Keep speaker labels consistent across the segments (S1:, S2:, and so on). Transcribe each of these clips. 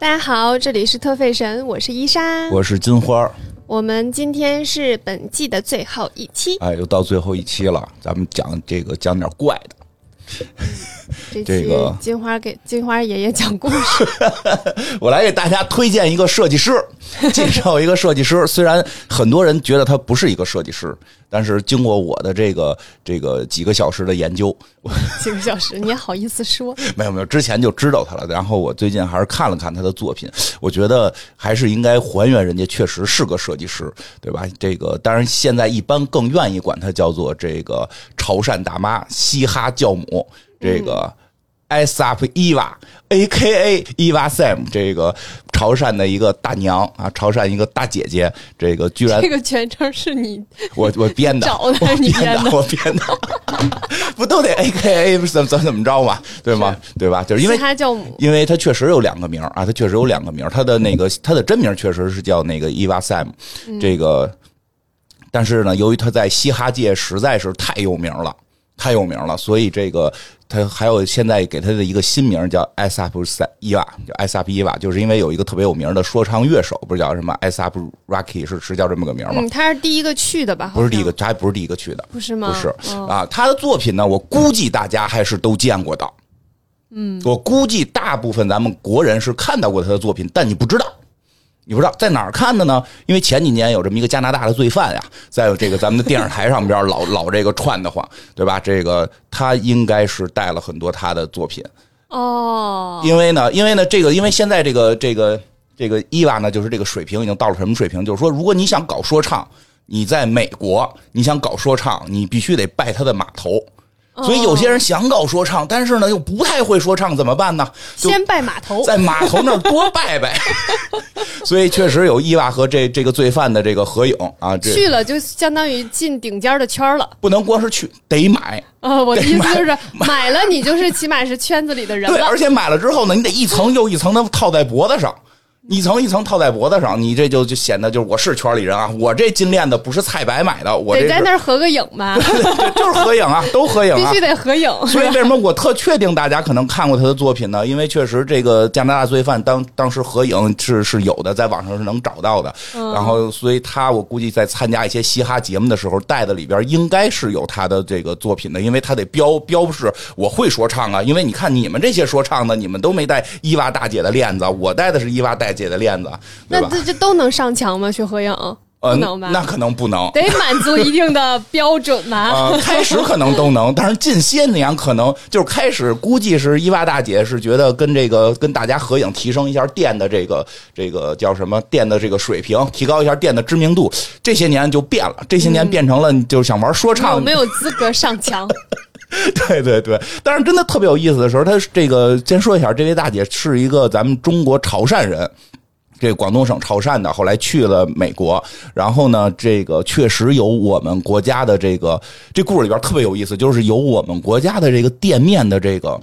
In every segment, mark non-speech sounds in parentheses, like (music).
S1: 大家好，这里是特费神，我是伊莎。
S2: 我是金花儿，
S1: 我们今天是本季的最后一期，
S2: 哎，又到最后一期了，咱们讲这个讲点怪的。
S1: 这期
S2: 这个
S1: 金花给金花爷爷讲故事。(laughs)
S2: 我来给大家推荐一个设计师，(laughs) 介绍一个设计师。虽然很多人觉得他不是一个设计师，但是经过我的这个这个几个小时的研究，
S1: 几个小时，你也好意思说？
S2: 没有没有，之前就知道他了。然后我最近还是看了看他的作品，我觉得还是应该还原人家确实是个设计师，对吧？这个当然现在一般更愿意管他叫做这个潮汕大妈、嘻哈教母，这个。艾萨普伊娃，A K A 伊娃 Sam，这个潮汕的一个大娘啊，潮汕一个大姐姐，这个居然
S1: 这个全称是你 (laughs)
S2: 我我编的，
S1: 找的
S2: 我
S1: 你编的
S2: 我编的，不都得 A K A 怎怎怎么着嘛，对吗？对吧？就是因为
S1: 嘻哈教母。
S2: 因为他确实有两个名儿啊，他确实有两个名儿，他的那个他的真名确实是叫那个伊娃 Sam，这个，但是呢，由于他在嘻哈界实在是太有名了，太有名了，所以这个他还有现在给他的一个新名叫艾萨普塞伊瓦，叫艾萨普伊瓦，就是因为有一个特别有名的说唱乐手，不是叫什么艾萨普 Rocky 是是叫这么个名吗？
S1: 嗯，他是第一个去的吧？
S2: 不是第一个，，他还不是第一个去的，
S1: 不是吗？
S2: 不是
S1: 哦
S2: 啊，他的作品呢，我估计大家还是都见过的。嗯，我估计大部分咱们国人是看到过他的作品，但你不知道，你不知道在哪儿看的呢？因为前几年有这么一个加拿大的罪犯呀，在这个咱们的电视台上边老老这个串的慌，对吧？这个他应该是带了很多他的作品，
S1: 哦，
S2: 因为呢，因为呢，这个因为现在这个这个这个伊娃呢，就是这个水平已经到了什么水平？就是说，如果你想搞说唱，你在美国，你想搞说唱，你必须得拜他的码头。所以有些人想搞说唱，但是呢又不太会说唱，怎么办呢？就
S1: 先拜码头。
S2: 在码头那儿多拜拜。(laughs) 所以确实有伊娃和这这个罪犯的这个合影啊，这
S1: 去了就相当于进顶尖的圈儿了。
S2: 不能光是去，得买。
S1: 呃，(laughs) 我的意思就是买了你就是起码是圈子里的人
S2: 对，
S1: 了。
S2: 而且买了之后呢，你得一层又一层的套在脖子上，一层一层套在脖子上，你这就就显得就是我是圈里人啊，我这金链子不是菜白买的，我这
S1: 得在那儿合个影吧，(laughs)
S2: 就是合影啊，都合影啊 (laughs)
S1: 必须。得合影。
S2: 所以为什么我特确定大家可能看过他的作品呢？因为确实这个加拿大罪犯当当时合影是是有的，在网上是能找到的。然后，所以他我估计在参加一些嘻哈节目的时候，带的里边应该是有他的这个作品的，因为他得标标示我会说唱啊。因为你看你们这些说唱的，你们都没带伊娃大姐的链子，我带的是伊娃大姐的链子，
S1: 那这这都能上墙吗？去合影？
S2: 呃
S1: 不能吧？
S2: 那可能不能。
S1: 得满足一定的标准吧？
S2: 啊、(laughs) 开始可能都能，但是近些年可能就是开始，估计是伊娃大姐是觉得跟这个跟大家合影，提升一下店的这个这个叫什么店的这个水平，提高一下店的知名度。这些年就变了，这些年变成了就是想玩说唱，
S1: 有没有资格上墙？
S2: 对 (laughs) 对对，但是真的特别有意思的时候，他这个先说一下，这位大姐是一个咱们中国潮汕人。这广东省潮汕的，后来去了美国，然后呢，这个确实有我们国家的这个这故事里边特别有意思，就是有我们国家的这个店面的这个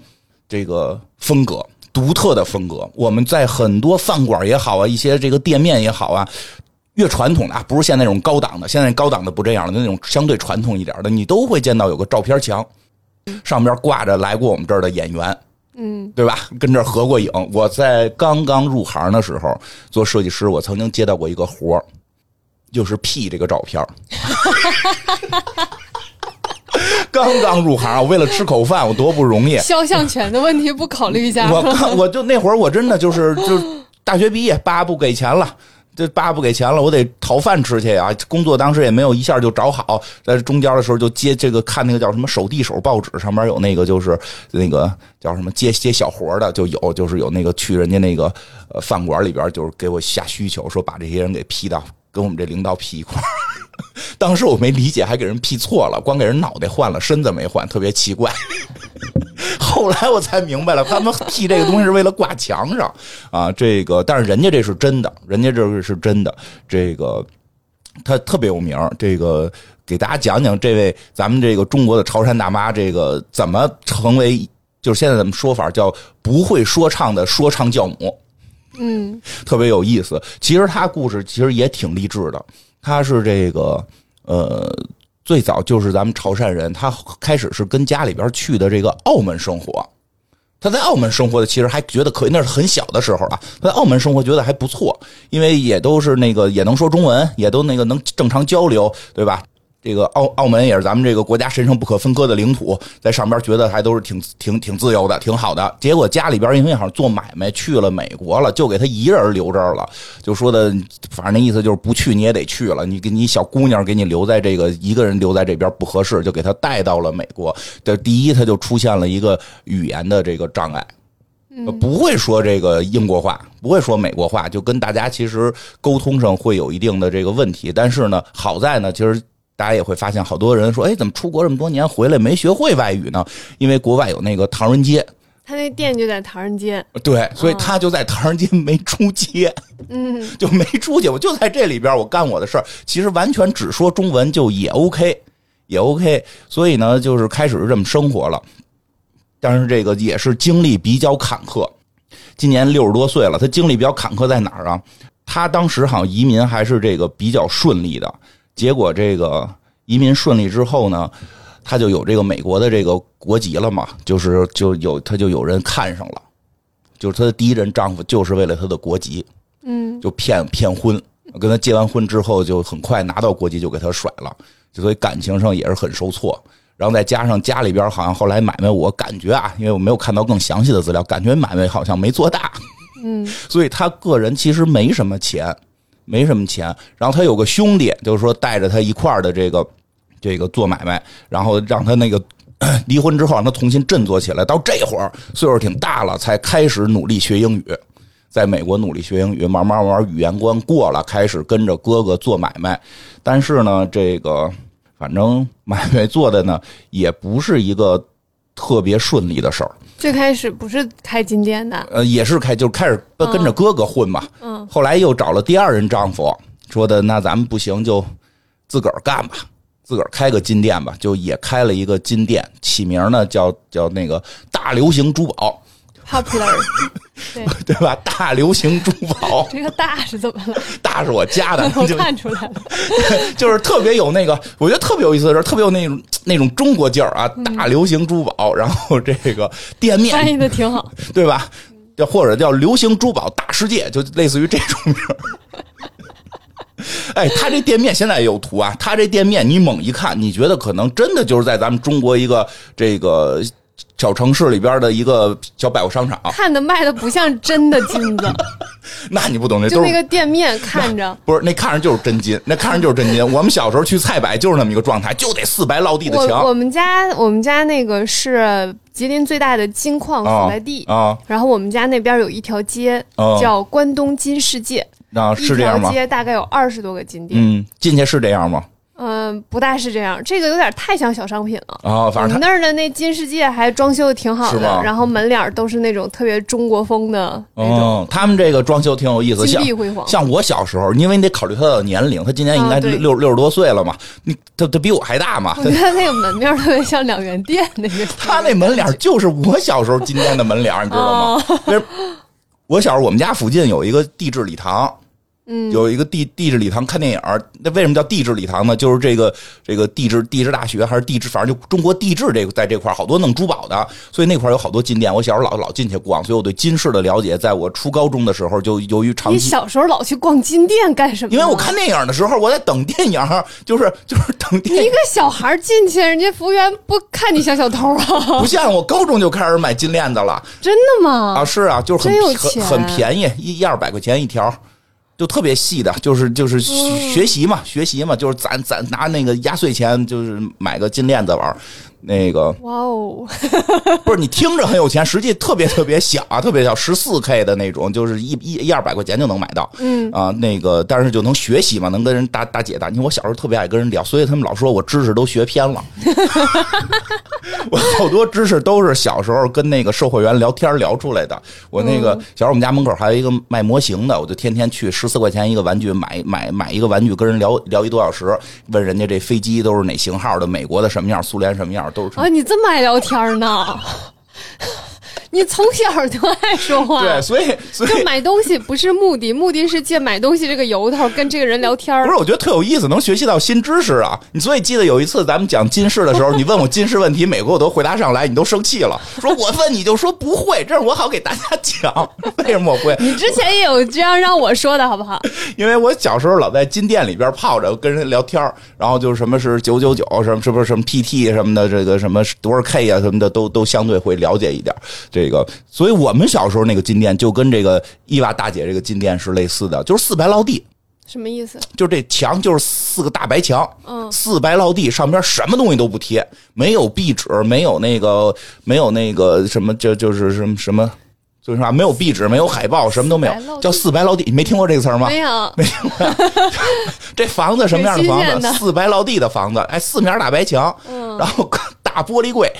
S2: 这个风格，独特的风格。我们在很多饭馆也好啊，一些这个店面也好啊，越传统的啊，不是现在那种高档的，现在高档的不这样了，那种相对传统一点的，你都会见到有个照片墙，上边挂着来过我们这儿的演员，
S1: 嗯，
S2: 对吧？跟这儿合过影。我在刚刚入行的时候做设计师，我曾经接到过一个活儿，就是 P 这个照片儿。(laughs) 刚刚入行，我为了吃口饭，我多不容易。
S1: 肖像权的问题不考虑一下
S2: 我
S1: 吗？
S2: 看我就那会儿我真的就是就大学毕业，爸不给钱了。这爸不给钱了，我得讨饭吃去呀。工作当时也没有一下就找好，在中间的时候就接这个看那个叫什么手递手报纸，上面有那个就是那个叫什么接接小活的，就有就是有那个去人家那个呃饭馆里边，就是给我下需求，说把这些人给批到跟我们这领导批一块儿。(laughs) 当时我没理解，还给人批错了，光给人脑袋换了，身子没换，特别奇怪。(laughs) 后来我才明白了，他们剃这个东西是为了挂墙上啊。这个，但是人家这是真的，人家这是真的。这个他特别有名儿。这个给大家讲讲这位咱们这个中国的潮汕大妈，这个怎么成为就是现在咱们说法叫不会说唱的说唱教母。
S1: 嗯
S2: 特别有意思。其实他故事其实也挺励志的。他是这个呃，最早就是咱们潮汕人，他开始是跟家里边去的这个澳门生活，他在澳门生活的其实还觉得可以，那是很小的时候啊。他在澳门生活觉得还不错，因为也都是那个也能说中文，也都那个能正常交流，对吧？这个澳澳门也是咱们这个国家神圣不可分割的领土，在上边觉得还都是挺挺挺自由的，挺好的。结果家里边因为好像做买卖去了美国了，就给他一人留这儿了，就说的反正那意思就是不去你也得去了，你给你小姑娘给你留在这个一个人留在这边不合适，就给他带到了美国。这第一他就出现了一个语言的这个障碍。不会说这个英国话，不会说美国话，就跟大家其实沟通上会有一定的这个问题。但是呢，好在呢，其实。大家也会发现，好多人说：“哎，怎么出国这么多年回来没学会外语呢？”因为国外有那个唐人街，
S1: 他那店就在唐人街。
S2: 对，所以他就在唐人街没出街，
S1: 嗯，
S2: 就没出去。我就在这里边，我干我的事儿。其实完全只说中文就也 OK，也 OK。所以呢，就是开始这么生活了。但是这个也是经历比较坎坷。今年六十多岁了，他经历比较坎坷在哪儿啊？他当时好像移民还是这个比较顺利的。结果这个移民顺利之后呢，他就有这个美国的这个国籍了嘛，就是就有他就有人看上了，就是他的第一任丈夫就是为了他的国籍，
S1: 嗯，
S2: 就骗骗婚，跟他结完婚之后就很快拿到国籍就给他甩了，所以感情上也是很受挫。然后再加上家里边好像后来买卖，我感觉啊，因为我没有看到更详细的资料，感觉买卖好像没做大，
S1: 嗯，
S2: 所以他个人其实没什么钱。没什么钱，然后他有个兄弟，就是说带着他一块儿的这个这个做买卖，然后让他那个 (coughs) 离婚之后让他重新振作起来。到这会儿岁数挺大了，才开始努力学英语，在美国努力学英语，慢慢慢慢语言关过了，开始跟着哥哥做买卖。但是呢，这个反正买卖做的呢，也不是一个特别顺利的事儿。
S1: 最开始不是开金店的，
S2: 呃，也是开，就开始跟着哥哥混嘛。
S1: 嗯，
S2: 后来又找了第二任丈夫，说的那咱们不行就自个儿干吧，自个儿开个金店吧，就也开了一个金店，起名呢叫叫那个大流行珠宝。(laughs)
S1: Popular，对 (laughs)
S2: 对吧？大流行珠宝，(laughs)
S1: 这个大是怎么了？(laughs)
S2: 大是我家的，
S1: 我看出来了，
S2: 就是特别有那个，我觉得特别有意思的是，特别有那种那种中国劲儿啊！大流行珠宝，然后这个店面
S1: 翻译的挺好，
S2: 对吧？叫或者叫流行珠宝大世界，就类似于这种名儿。哎，他这店面现在有图啊，他这店面你猛一看，你觉得可能真的就是在咱们中国一个这个。小城市里边的一个小百货商场，
S1: 看的卖的不像真的金子，(laughs)
S2: 那你不懂，那
S1: 就那个店面看着
S2: 不是，那看着就是真金，那看着就是真金。我们小时候去菜百就是那么一个状态，就得四白落地的墙。
S1: 我们家我们家那个是吉林最大的金矿所在地
S2: 啊，
S1: 然后我们家那边有一条街叫关东金世界，
S2: 啊，是这样吗？
S1: 街大概有二十多个金店，
S2: 嗯，进去是这样吗？
S1: 嗯，不大是这样，这个有点太像小商品了
S2: 啊。反正
S1: 我们那儿的那金世界还装修的挺好的，然后门脸都是那种特别中国风的那种。
S2: 他们这个装修挺有意思，
S1: 金碧辉煌。
S2: 像我小时候，因为你得考虑他的年龄，他今年应该六六十多岁了嘛，你他他比我还大嘛。
S1: 我觉得那个门面特别像两元店那个。(laughs)
S2: 他那门脸就是我小时候今天的门脸，你知道吗？我小时候我们家附近有一个地质礼堂。
S1: 嗯，
S2: 有一个地地质礼堂看电影那为什么叫地质礼堂呢？就是这个这个地质地质大学还是地质，反正就中国地质这个在这块好多弄珠宝的，所以那块有好多金店。我小时候老老进去逛，所以我对金饰的了解，在我初高中的时候就由于长期。
S1: 你小时候老去逛金店干什么？
S2: 因为我看电影的时候，我在等电影，就是就是等电影。
S1: 一个小孩进去，人家服务员不看你像小偷啊？(laughs)
S2: 不像我高中就开始买金链子了，
S1: 真的吗？
S2: 啊，是啊，就是很很很便宜，一一二百块钱一条。就特别细的，就是就是学习嘛，学习嘛，就是攒攒拿那个压岁钱，就是买个金链子玩那个。
S1: 哇哦，(laughs)
S2: 不是你听着很有钱，实际特别特别小啊，特别小，十四 K 的那种，就是一一一二百块钱就能买到。
S1: 嗯
S2: 啊，那个但是就能学习嘛，能跟人大大姐大。你我小时候特别爱跟人聊，所以他们老说我知识都学偏了。(laughs) 我好多知识都是小时候跟那个售货员聊天聊出来的。我那个小时候我们家门口还有一个卖模型的，我就天天去十四块钱一个玩具买买买一个玩具，跟人聊聊一多小时，问人家这飞机都是哪型号的，美国的什么样，苏联什么样，
S1: 啊，你这么爱聊天呢？(laughs) 你从小就爱说话，
S2: 对，所以所以
S1: 买东西不是目的，目的是借买东西这个由头跟这个人聊天
S2: 不是，我觉得特有意思，能学习到新知识啊！你所以记得有一次咱们讲金氏的时候，你问我金氏问题，每个我都回答上来，你都生气了，说我问你就说不会，这样我好给大家讲，(laughs) 为什么我会？
S1: 你之前也有这样让我说的好不好？(laughs)
S2: 因为我小时候老在金店里边泡着，跟人聊天然后就是什么是九九九，什么是不是什么 PT 什么的，这个什么多少 K 啊什么的，都都相对会了解一点。这个，所以我们小时候那个金店就跟这个伊娃大姐这个金店是类似的，就是四白落地。
S1: 什么意思？
S2: 就这墙就是四个大白墙，
S1: 嗯，
S2: 四白落地，上边什么东西都不贴，没有壁纸，没有那个，没有那个什么，就就是什么什么，就是啥，没有壁纸，没有海报，什么都没有，叫四白落地。你没听过这个词吗？
S1: 没有，(laughs)
S2: 没听过。这房子什么样的房子？四白落地的房子，哎，四面大白墙，嗯然后大玻璃柜。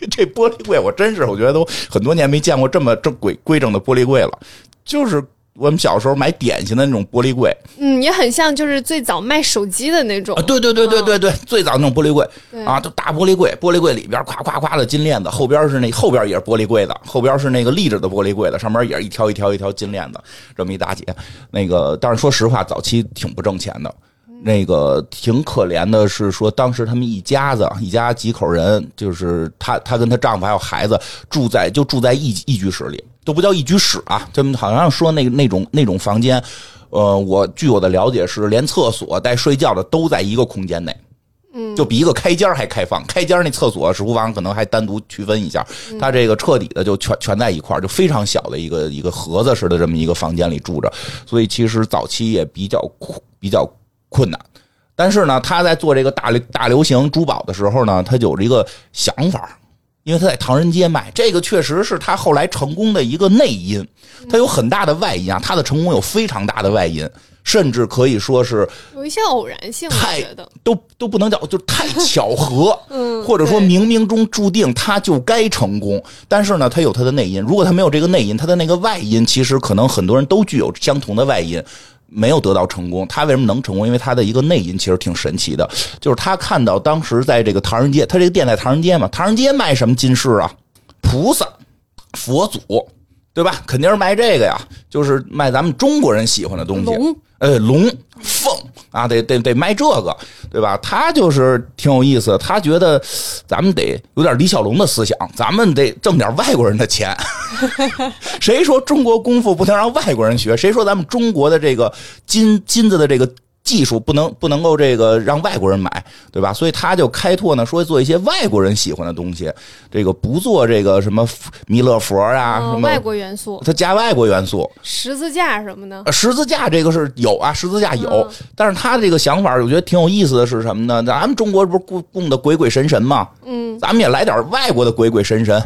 S2: (laughs) 这玻璃柜我真是，我觉得都很多年没见过这么正规规整的玻璃柜了，就是。我们小时候买点心的那种玻璃柜，
S1: 嗯，也很像，就是最早卖手机的那种。
S2: 啊，对对对对对对，最早那种玻璃柜，啊，都大玻璃柜，玻璃柜里边夸夸夸的金链子，后边是那后边也是玻璃柜子，后边是那个立着的玻璃柜子，上面也是一条一条一条金链子，这么一大截。那个，但是说实话，早期挺不挣钱的，那个挺可怜的，是说当时他们一家子，一家几口人，就是她她跟她丈夫还有孩子住在就住在一一居室里。都不叫一居室啊，他们好像说那个那种那种房间，呃，我据我的了解是连厕所带睡觉的都在一个空间内，
S1: 嗯，
S2: 就比一个开间还开放，开间那厕所、厨房可能还单独区分一下，他这个彻底的就全全在一块就非常小的一个一个盒子似的这么一个房间里住着，所以其实早期也比较比较困难，但是呢，他在做这个大流大流行珠宝的时候呢，他有着一个想法。因为他在唐人街卖，这个确实是他后来成功的一个内因。他有很大的外因啊，他的成功有非常大的外因，甚至可以说是
S1: 有一些偶然性。
S2: 太都都不能叫，就太巧合，或者说冥冥中注定他就该成功。但是呢，他有他的内因。如果他没有这个内因，他的那个外因，其实可能很多人都具有相同的外因。没有得到成功，他为什么能成功？因为他的一个内因其实挺神奇的，就是他看到当时在这个唐人街，他这个店在唐人街嘛，唐人街卖什么金饰啊？菩萨、佛祖，对吧？肯定是卖这个呀，就是卖咱们中国人喜欢的东西。呃，龙凤啊，得得得卖这个，对吧？他就是挺有意思，他觉得咱们得有点李小龙的思想，咱们得挣点外国人的钱。谁说中国功夫不能让外国人学？谁说咱们中国的这个金金子的这个？技术不能不能够这个让外国人买，对吧？所以他就开拓呢，说做一些外国人喜欢的东西，这个不做这个什么弥勒佛啊，什么
S1: 外国元素，
S2: 他加外国元素，
S1: 十字架什么的。
S2: 十字架这个是有啊，十字架有，但是他这个想法，我觉得挺有意思的是什么呢？咱们中国不是供供的鬼鬼神神吗？
S1: 嗯，
S2: 咱们也来点外国的鬼鬼神神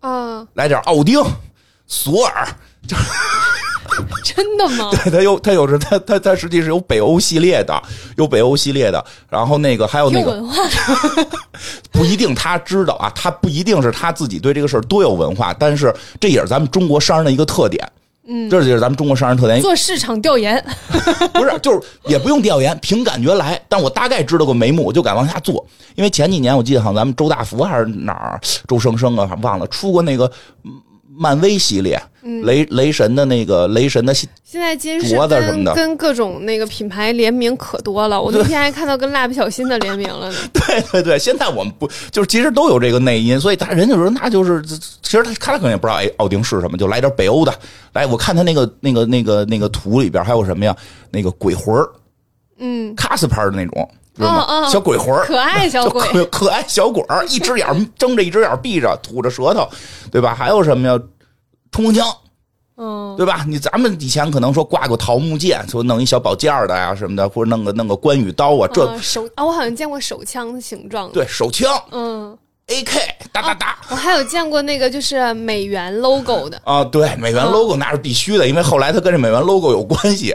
S1: 啊，
S2: 来点奥丁、索尔，就。
S1: 真的吗？(laughs)
S2: 对，他有，他有着，他他他实际是有北欧系列的，有北欧系列的，然后那个还有那个，(laughs) 不一定他知道啊，他不一定是他自己对这个事儿多有文化，但是这也是咱们中国商人的一个特点。
S1: 嗯，
S2: 这就是咱们中国商人特点。
S1: 做市场调研，(laughs)
S2: 不是，就是也不用调研，凭感觉来。但我大概知道个眉目，我就敢往下做。因为前几年我记得好像咱们周大福还是哪儿，周生生啊，忘了出过那个。漫威系列，雷雷神的那个雷神的
S1: 现在金镯子什么的，跟各种那个品牌联名可多了。我那 (laughs) 天还看到跟蜡笔小新的联名了呢。(laughs)
S2: 对对对，现在我们不就是其实都有这个内因，所以他人家说那就是，其实他他可能也不知道哎奥丁是什么，就来点北欧的。来，我看他那个那个那个那个图里边还有什么呀？那个鬼魂儿，
S1: 嗯，
S2: 卡斯牌的那种。
S1: 嗯
S2: 小鬼魂
S1: 可爱小鬼，
S2: 可 (laughs) 可爱小鬼儿，(laughs) 一只眼睁着，一只眼闭着，吐着舌头，对吧？还有什么呀？冲锋枪，
S1: 嗯，
S2: 对吧？你咱们以前可能说挂个桃木剑，说弄一小宝剑的呀什么的，或者弄个弄个关羽刀啊，这
S1: 手啊，我好像见过手枪的形状，
S2: 对，手枪，
S1: 嗯。
S2: A K 哒哒哒，
S1: 我还有见过那个就是美元 logo 的。(laughs)
S2: 啊，对，美元 logo 那是必须的，因为后来它跟这美元 logo 有关系。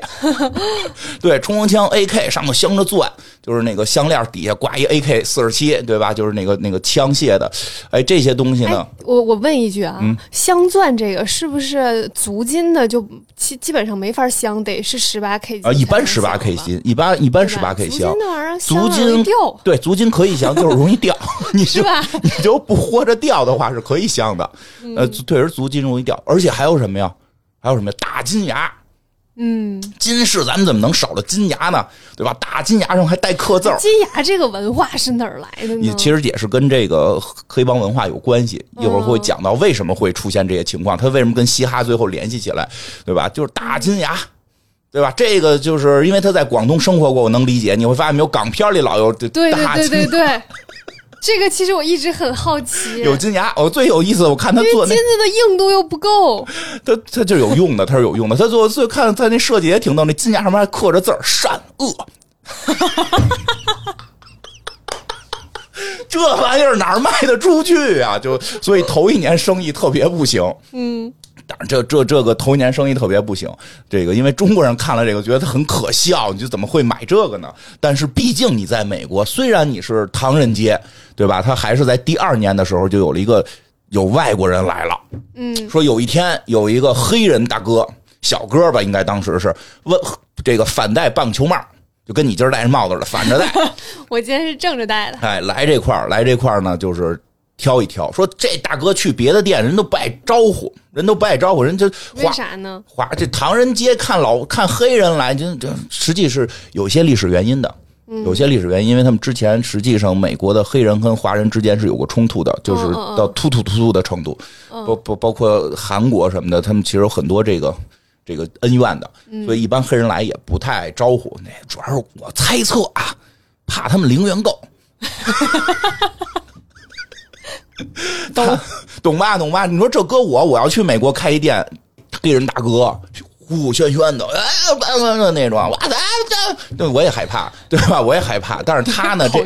S2: 对，冲锋枪 A K 上头镶着钻，就是那个项链底下挂一 AK 四十七，对吧？就是那个那个枪械的，哎，这些东西呢？
S1: 我我问一句啊，镶钻这个是不是足金的就基基本上没法镶，得是十八 K 金
S2: 啊？一般十八 K 金，一般一般十八 K 镶。足金
S1: 那玩意儿，
S2: 足金
S1: 掉。
S2: 对，足金可以镶，就是容易掉。(laughs) 你
S1: 是吧？
S2: 你就不豁着掉的话是可以镶的。呃，确实足金容易掉，而且还有什么呀？还有什么呀？大金牙。
S1: 嗯，
S2: 金饰咱们怎么能少了金牙呢？对吧？大金牙上还带刻字儿。
S1: 金牙这个文化是哪儿来的呢？
S2: 你其实也是跟这个黑帮文化有关系。一会儿会讲到为什么会出现这些情况，他为什么跟嘻哈最后联系起来，对吧？就是大金牙，对吧？这个就是因为他在广东生活过，我能理解。你会发现没有，港片里老有
S1: 对对对对对。这个其实我一直很好奇，
S2: 有金牙，我最有意思，我看他做
S1: 金子的硬度又不够，(laughs)
S2: 他他就有用的，他是有用的，他做最看他那设计也挺逗，那金牙上面还刻着字儿“善恶”，(laughs) 这玩意儿哪卖得出去啊？就所以头一年生意特别不行，
S1: 嗯。
S2: 但是这这这个头一年生意特别不行，这个因为中国人看了这个觉得很可笑，你就怎么会买这个呢？但是毕竟你在美国，虽然你是唐人街，对吧？他还是在第二年的时候就有了一个有外国人来了，
S1: 嗯，
S2: 说有一天有一个黑人大哥，小哥吧，应该当时是问这个反戴棒球帽，就跟你今儿戴着帽子了，反着戴。(laughs)
S1: 我今天是正着戴的。
S2: 哎，来这块儿，来这块儿呢，就是。挑一挑，说这大哥去别的店，人都不爱招呼，人都不爱招呼，人就
S1: 为啥呢？
S2: 华这唐人街看老看黑人来，就这实际是有些历史原因的，有些历史原因，因为他们之前实际上美国的黑人跟华人之间是有过冲突的，就是到突突突突的程度，包包包括韩国什么的，他们其实有很多这个这个恩怨的，所以一般黑人来也不太爱招呼。那主要是我猜测啊，怕他们零元购。(laughs) 懂懂吧，懂吧？你说这搁我，我要去美国开一店，黑人大哥呼呼喧喧的，哎，那种，哇塞，这我也害怕，对吧？我也害怕。但是他呢，这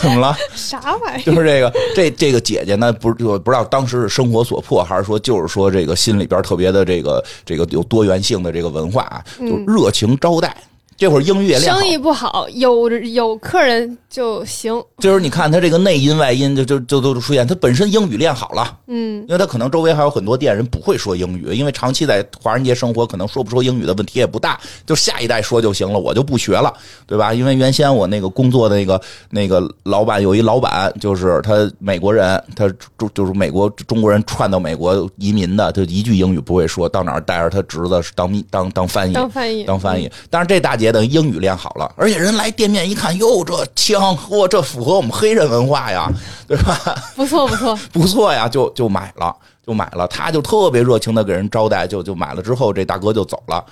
S2: 怎么了？
S1: 啥玩意儿？
S2: 就是这个，这这个姐姐呢，不是我不知道当时是生活所迫，还是说就是说这个心里边特别的这个这个有多元性的这个文化啊，就热情招待。这会儿英语也练
S1: 生意不好，有有客人就行。
S2: 就是你看他这个内因外因，就就就都出现。他本身英语练好了，
S1: 嗯，
S2: 因为他可能周围还有很多店人不会说英语，因为长期在华人街生活，可能说不说英语的问题也不大，就下一代说就行了，我就不学了，对吧？因为原先我那个工作的那个那个老板有一老板，就是他美国人，他就就是美国中国人串到美国移民的，就一句英语不会说，到哪儿带着他侄子当当当翻译，
S1: 当翻译，
S2: 当翻译。但是这大姐。等英语练好了，而且人来店面一看，哟，这枪，嚯，这符合我们黑人文化呀，(laughs) 对吧？
S1: 不错，不错，(laughs)
S2: 不错呀，就就买了，就买了。他就特别热情的给人招待，就就买了之后，这大哥就走了，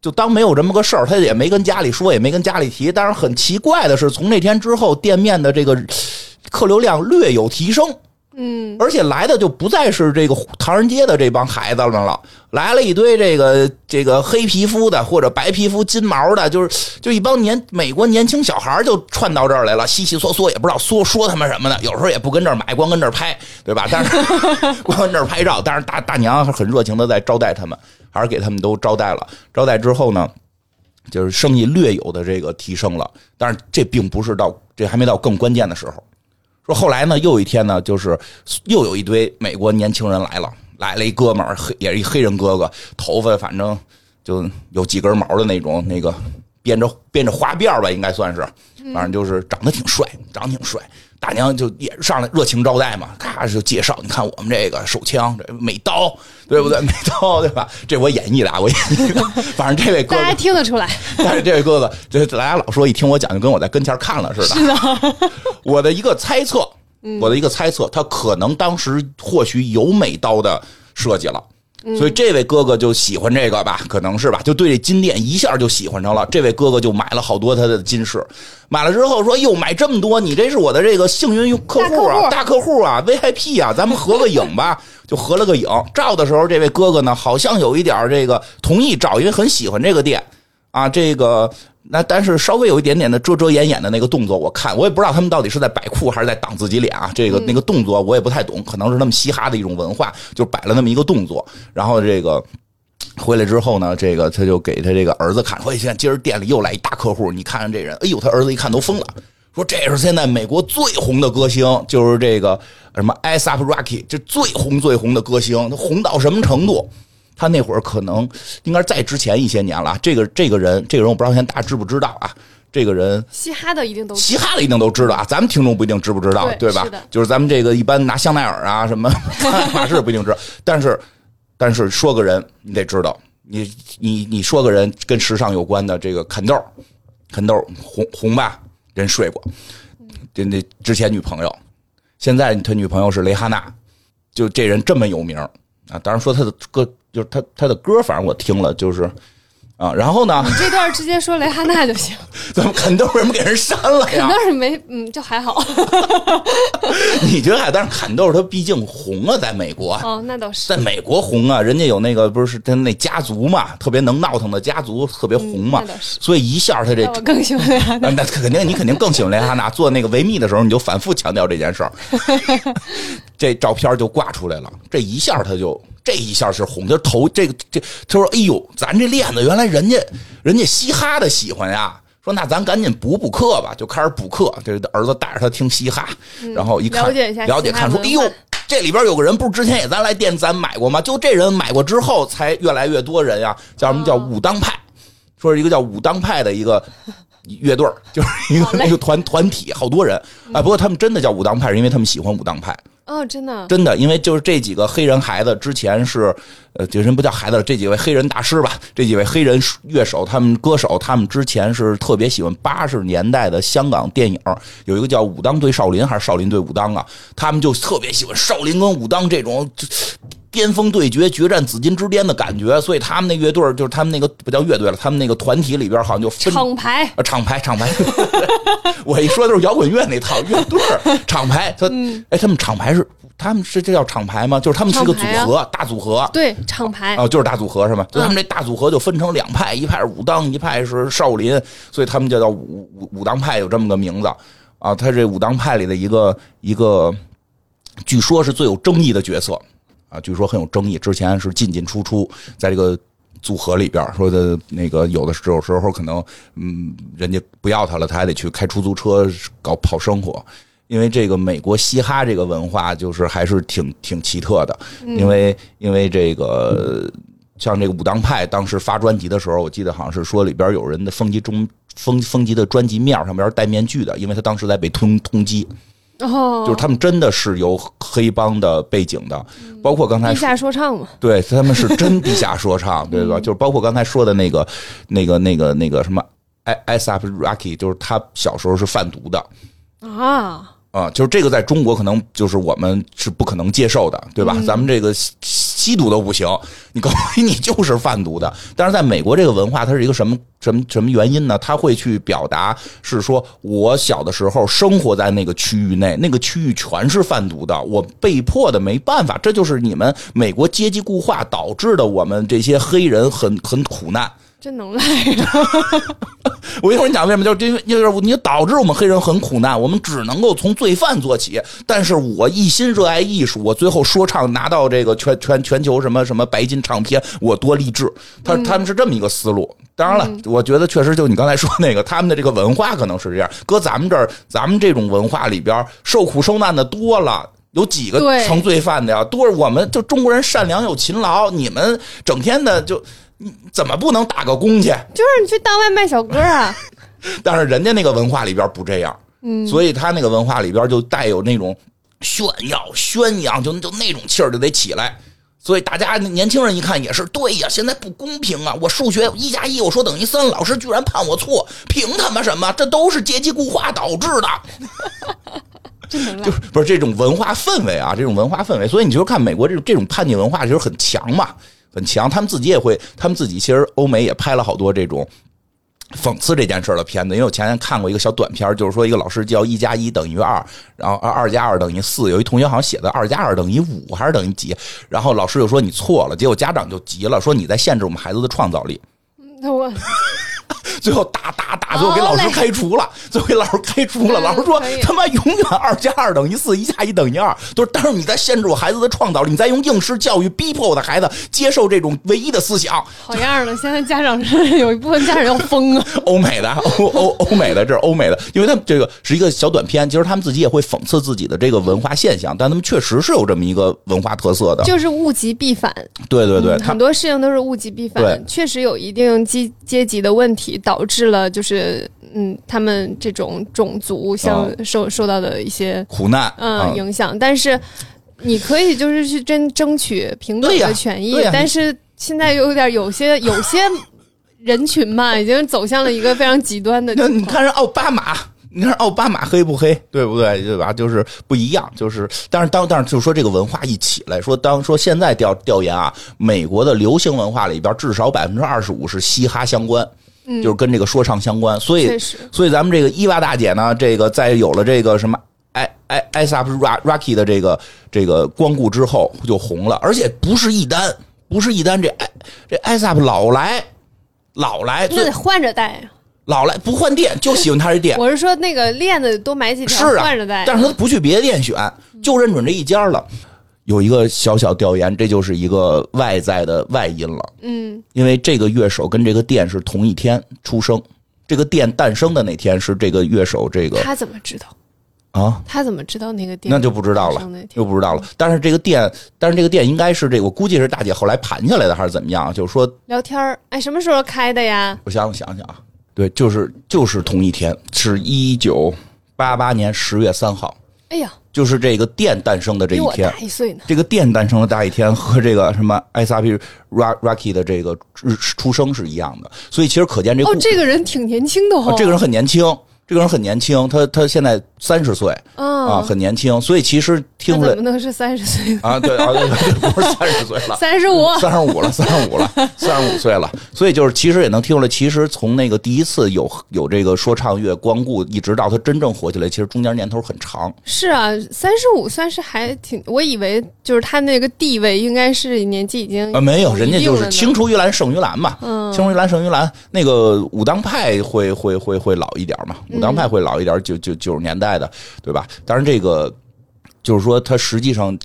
S2: 就当没有这么个事儿，他也没跟家里说，也没跟家里提。但是很奇怪的是，从那天之后，店面的这个客流量略有提升。
S1: 嗯，
S2: 而且来的就不再是这个唐人街的这帮孩子们了，来了一堆这个这个黑皮肤的或者白皮肤金毛的，就是就一帮年美国年轻小孩就串到这儿来了，稀稀嗦嗦也不知道说说他们什么呢，有时候也不跟这儿买，光跟这儿拍，对吧？但是 (laughs) 光跟这儿拍照，但是大大娘很热情的在招待他们，还是给他们都招待了。招待之后呢，就是生意略有的这个提升了，但是这并不是到这还没到更关键的时候。说后来呢，又有一天呢，就是又有一堆美国年轻人来了，来了一哥们儿，黑也是一黑人哥哥，头发反正就有几根毛的那种，那个编着编着花辫吧，应该算是，反正就是长得挺帅，长得挺帅。大娘就也上来热情招待嘛，咔就介绍，你看我们这个手枪，这美刀，对不对？美刀，对吧？这我演绎的，啊，我演绎的。(laughs) 反正这位哥哥，大
S1: 家听得出来。
S2: 但是这位哥哥，这大家老说一听我讲，就跟我在跟前看了似的。
S1: 是的。(laughs)
S2: 我的一个猜测，我的一个猜测，他可能当时或许有美刀的设计了。所以这位哥哥就喜欢这个吧，可能是吧，就对这金店一下就喜欢上了。这位哥哥就买了好多他的金饰，买了之后说：“哟，买这么多，你这是我的这个幸运客户啊，大客户啊，(laughs) VIP 啊，咱们合个影吧。(laughs) ”就合了个影。照的时候，这位哥哥呢，好像有一点这个同意照，因为很喜欢这个店啊，这个。那但是稍微有一点点的遮遮掩掩的那个动作，我看我也不知道他们到底是在摆酷还是在挡自己脸啊。这个那个动作我也不太懂，可能是他们嘻哈的一种文化，就摆了那么一个动作。然后这个回来之后呢，这个他就给他这个儿子看，说现在今儿店里又来一大客户，你看看这人，哎呦，他儿子一看都疯了，说这是现在美国最红的歌星，就是这个什么 ASAP Rocky，这最红最红的歌星，他红到什么程度？他那会儿可能应该在之前一些年了。这个这个人，这个人我不知道现在大家知不知道啊？这个人
S1: 嘻哈的一定都
S2: 嘻哈的一定都知道啊，咱们听众不一定知不知道，对吧？就是咱们这个一般拿香奈儿啊什么爱 (laughs) 马仕不一定知道，但是但是说个人你得知道，你你你说个人跟时尚有关的这个肯豆，肯豆红红吧，人睡过，这那之前女朋友，现在他女朋友是蕾哈娜，就这人这么有名啊，当然说他的歌就是他他的歌，反正我听了就是。啊，然后呢？
S1: 你这段直接说雷哈娜就行。(laughs)
S2: 怎么肯豆为什么给人删了呀？
S1: 肯豆是没，嗯，就还好。(laughs)
S2: 你觉得还？但是肯豆他毕竟红啊，在美国。
S1: 哦，那倒是。
S2: 在美国红啊，人家有那个不是他那家族嘛，特别能闹腾的家族，特别红嘛。所以一下他这
S1: 我更喜欢雷哈娜。
S2: 那肯定你肯定更喜欢雷哈娜。做那个维密的时候，你就反复强调这件事儿。(laughs) 这照片就挂出来了，这一下他就。这一下是红，就头这个这，他说：“哎呦，咱这链子原来人家人家嘻哈的喜欢呀。”说：“那咱赶紧补补课吧。”就开始补课。这儿子带着他听嘻哈，然后一看
S1: 了解一下，
S2: 了解看出：“哎呦，这里边有个人，不是之前也咱来店咱买过吗？就这人买过之后，才越来越多人呀。叫什么叫武当派？说是一个叫武当派的一个乐队就是一个 (laughs) 一个团团体，好多人啊。不过他们真的叫武当派，是因为他们喜欢武当派。”
S1: 哦，真的，
S2: 真的，因为就是这几个黑人孩子之前是，呃，这人不叫孩子了，这几位黑人大师吧，这几位黑人乐手，他们歌手，他们之前是特别喜欢八十年代的香港电影，有一个叫《武当对少林》还是《少林对武当》啊，他们就特别喜欢少林跟武当这种。巅峰对决，决战紫金之巅的感觉，所以他们那乐队就是他们那个不叫乐队了，他们那个团体里边好像就
S1: 厂牌
S2: 啊，厂牌，厂牌。(laughs) (laughs) 我一说都是摇滚乐那套乐队厂牌。他哎，他们厂牌是他们是这叫厂牌吗？就是他们是一个组合，大组合。
S1: 对，厂牌
S2: 啊，就是大组合是吗？就他们这大组合就分成两派，一派是武当，一派是少林，所以他们就叫武武武当派，有这么个名字啊。他这武当派里的一个一个，据说是最有争议的角色。啊，据说很有争议。之前是进进出出，在这个组合里边说的那个，有的时有时候可能，嗯，人家不要他了，他还得去开出租车搞跑生活。因为这个美国嘻哈这个文化，就是还是挺挺奇特的。因为因为这个像这个武当派当时发专辑的时候，我记得好像是说里边有人的封集中封封集的专辑面上边戴面具的，因为他当时在被通通缉。
S1: 哦，
S2: 就是他们真的是有黑帮的背景的，包括刚才
S1: 地下说唱嘛，
S2: 对，他们是真地下说唱，(laughs) 对吧？就是包括刚才说的那个、那个、那个、那个什么，I S Up Rocky，就是他小时候是贩毒的。
S1: 啊
S2: 啊，就是这个在中国可能就是我们是不可能接受的，对吧？咱们这个。吸毒都不行，你告诉 (laughs) 你就是贩毒的。但是在美国这个文化，它是一个什么什么什么原因呢？他会去表达是说，我小的时候生活在那个区域内，那个区域全是贩毒的，我被迫的没办法，这就是你们美国阶级固化导致的，我们这些黑人很很苦难。
S1: 真能耐！(laughs)
S2: 我一会儿你讲为什么，就是因为就是你导致我们黑人很苦难，我们只能够从罪犯做起。但是我一心热爱艺术，我最后说唱拿到这个全全全球什么什么白金唱片，我多励志。他他们是这么一个思路。当然了，我觉得确实就你刚才说那个，他们的这个文化可能是这样。搁咱们这儿，咱们这种文化里边，受苦受难的多了，有几个成罪犯的呀？多，我们就中国人善良又勤劳，你们整天的就。你怎么不能打个工去？
S1: 就是你去当外卖小哥啊！(laughs)
S2: 但是人家那个文化里边不这样，
S1: 嗯，
S2: 所以他那个文化里边就带有那种炫耀、宣扬，就就那种气儿就得起来。所以大家年轻人一看也是对呀，现在不公平啊！我数学一加一我说等于三，老师居然判我错，凭他妈什么？这都是阶级固化导致的。(laughs) (laughs) 就是不是这种文化氛围啊？这种文化氛围，所以你就看美国这种这种叛逆文化就是很强嘛。很强，他们自己也会，他们自己其实欧美也拍了好多这种讽刺这件事的片子。因为我前天看过一个小短片，就是说一个老师教一加一等于二，然后二二加二等于四，有一同学好像写的二加二等于五还是等于几，然后老师就说你错了，结果家长就急了，说你在限制我们孩子的创造力。
S1: 那 (laughs) 我
S2: 最后打打打。最后给老师开除了，最后给老师开除了。老师说他妈永远二加二等于四，一加一等于二。都是，但是你在限制我孩子的创造力，你在用应试教育逼迫我的孩子接受这种唯一的思想。
S1: 好样的！现在家长是有一部分家长要疯啊。(laughs)
S2: 欧美的，欧欧欧美的，这是欧美的，因为他们这个是一个小短片，其实他们自己也会讽刺自己的这个文化现象，但他们确实是有这么一个文化特色的，
S1: 就是物极必反。
S2: 对对对，
S1: 很多事情都是物极必反，确实有一定阶阶级的问题，导致了就是嗯，他们这种种族像受受到的一些
S2: 苦难
S1: 嗯影响，但是你可以就是去争争取平等的权益，但是现在有点有些 (laughs) 有些人群嘛，已经走向了一个非常极端的。
S2: 你看人奥巴马。你看奥巴马黑不黑，对不对？对吧？就是不一样，就是，但是当，但是就说这个文化一起来说，当说现在调调研啊，美国的流行文化里边至少百分之二十五是嘻哈相关，就是跟这个说唱相关。所以，所以咱们这个伊娃大姐呢，这个在有了这个什么艾艾艾萨普 Rocky 的这个这个光顾之后就红了，而且不是一单，不是一单，这艾这艾萨普老来老来，
S1: 那得换着戴呀。
S2: 老来不换店，就喜欢他这店。(laughs)
S1: 我是说，那个链子多买几条换着戴。
S2: 但是他不去别的店选，就认准这一家了。有一个小小调研，这就是一个外在的外因了。
S1: 嗯，
S2: 因为这个乐手跟这个店是同一天出生，这个店诞生的那天是这个乐手这个。
S1: 他怎么知道？
S2: 啊？
S1: 他怎么知道那个店？
S2: 那就不知道了，又不知道了。但是这个店，但是这个店应该是这个，我估计是大姐后来盘下来的，还是怎么样？就是说
S1: 聊天儿，哎，什么时候开的呀？
S2: 我想想想啊。对，就是就是同一天，是一九八八年十月三号。
S1: 哎呀，
S2: 就是这个电诞生的这一天，
S1: 一岁呢。
S2: 这个电诞生的大一天和这个什么艾萨皮 Rocky 的这个出生是一样的，所以其实可见这
S1: 哦，这个人挺年轻的哦，
S2: 这个人很年轻。这个人很年轻，他他现在三十岁，啊，很年轻，所以其实听出来
S1: 怎么能是三十岁
S2: 啊？对啊，不是三十岁了，(laughs)
S1: 三十五，
S2: 三十五了，三十五了，三十五岁了。所以就是其实也能听出来，其实从那个第一次有有这个说唱乐光顾，一直到他真正火起来，其实中间年头很长。
S1: 是啊，三十五算是还挺，我以为就是他那个地位应该是年纪已经
S2: 啊没有，人家就是青出于蓝胜于蓝嘛，青出于蓝胜于蓝。那个武当派会会会会老一点嘛。武当派会老一点，九九九十年代的，对吧？当然，这个就是说，他实际上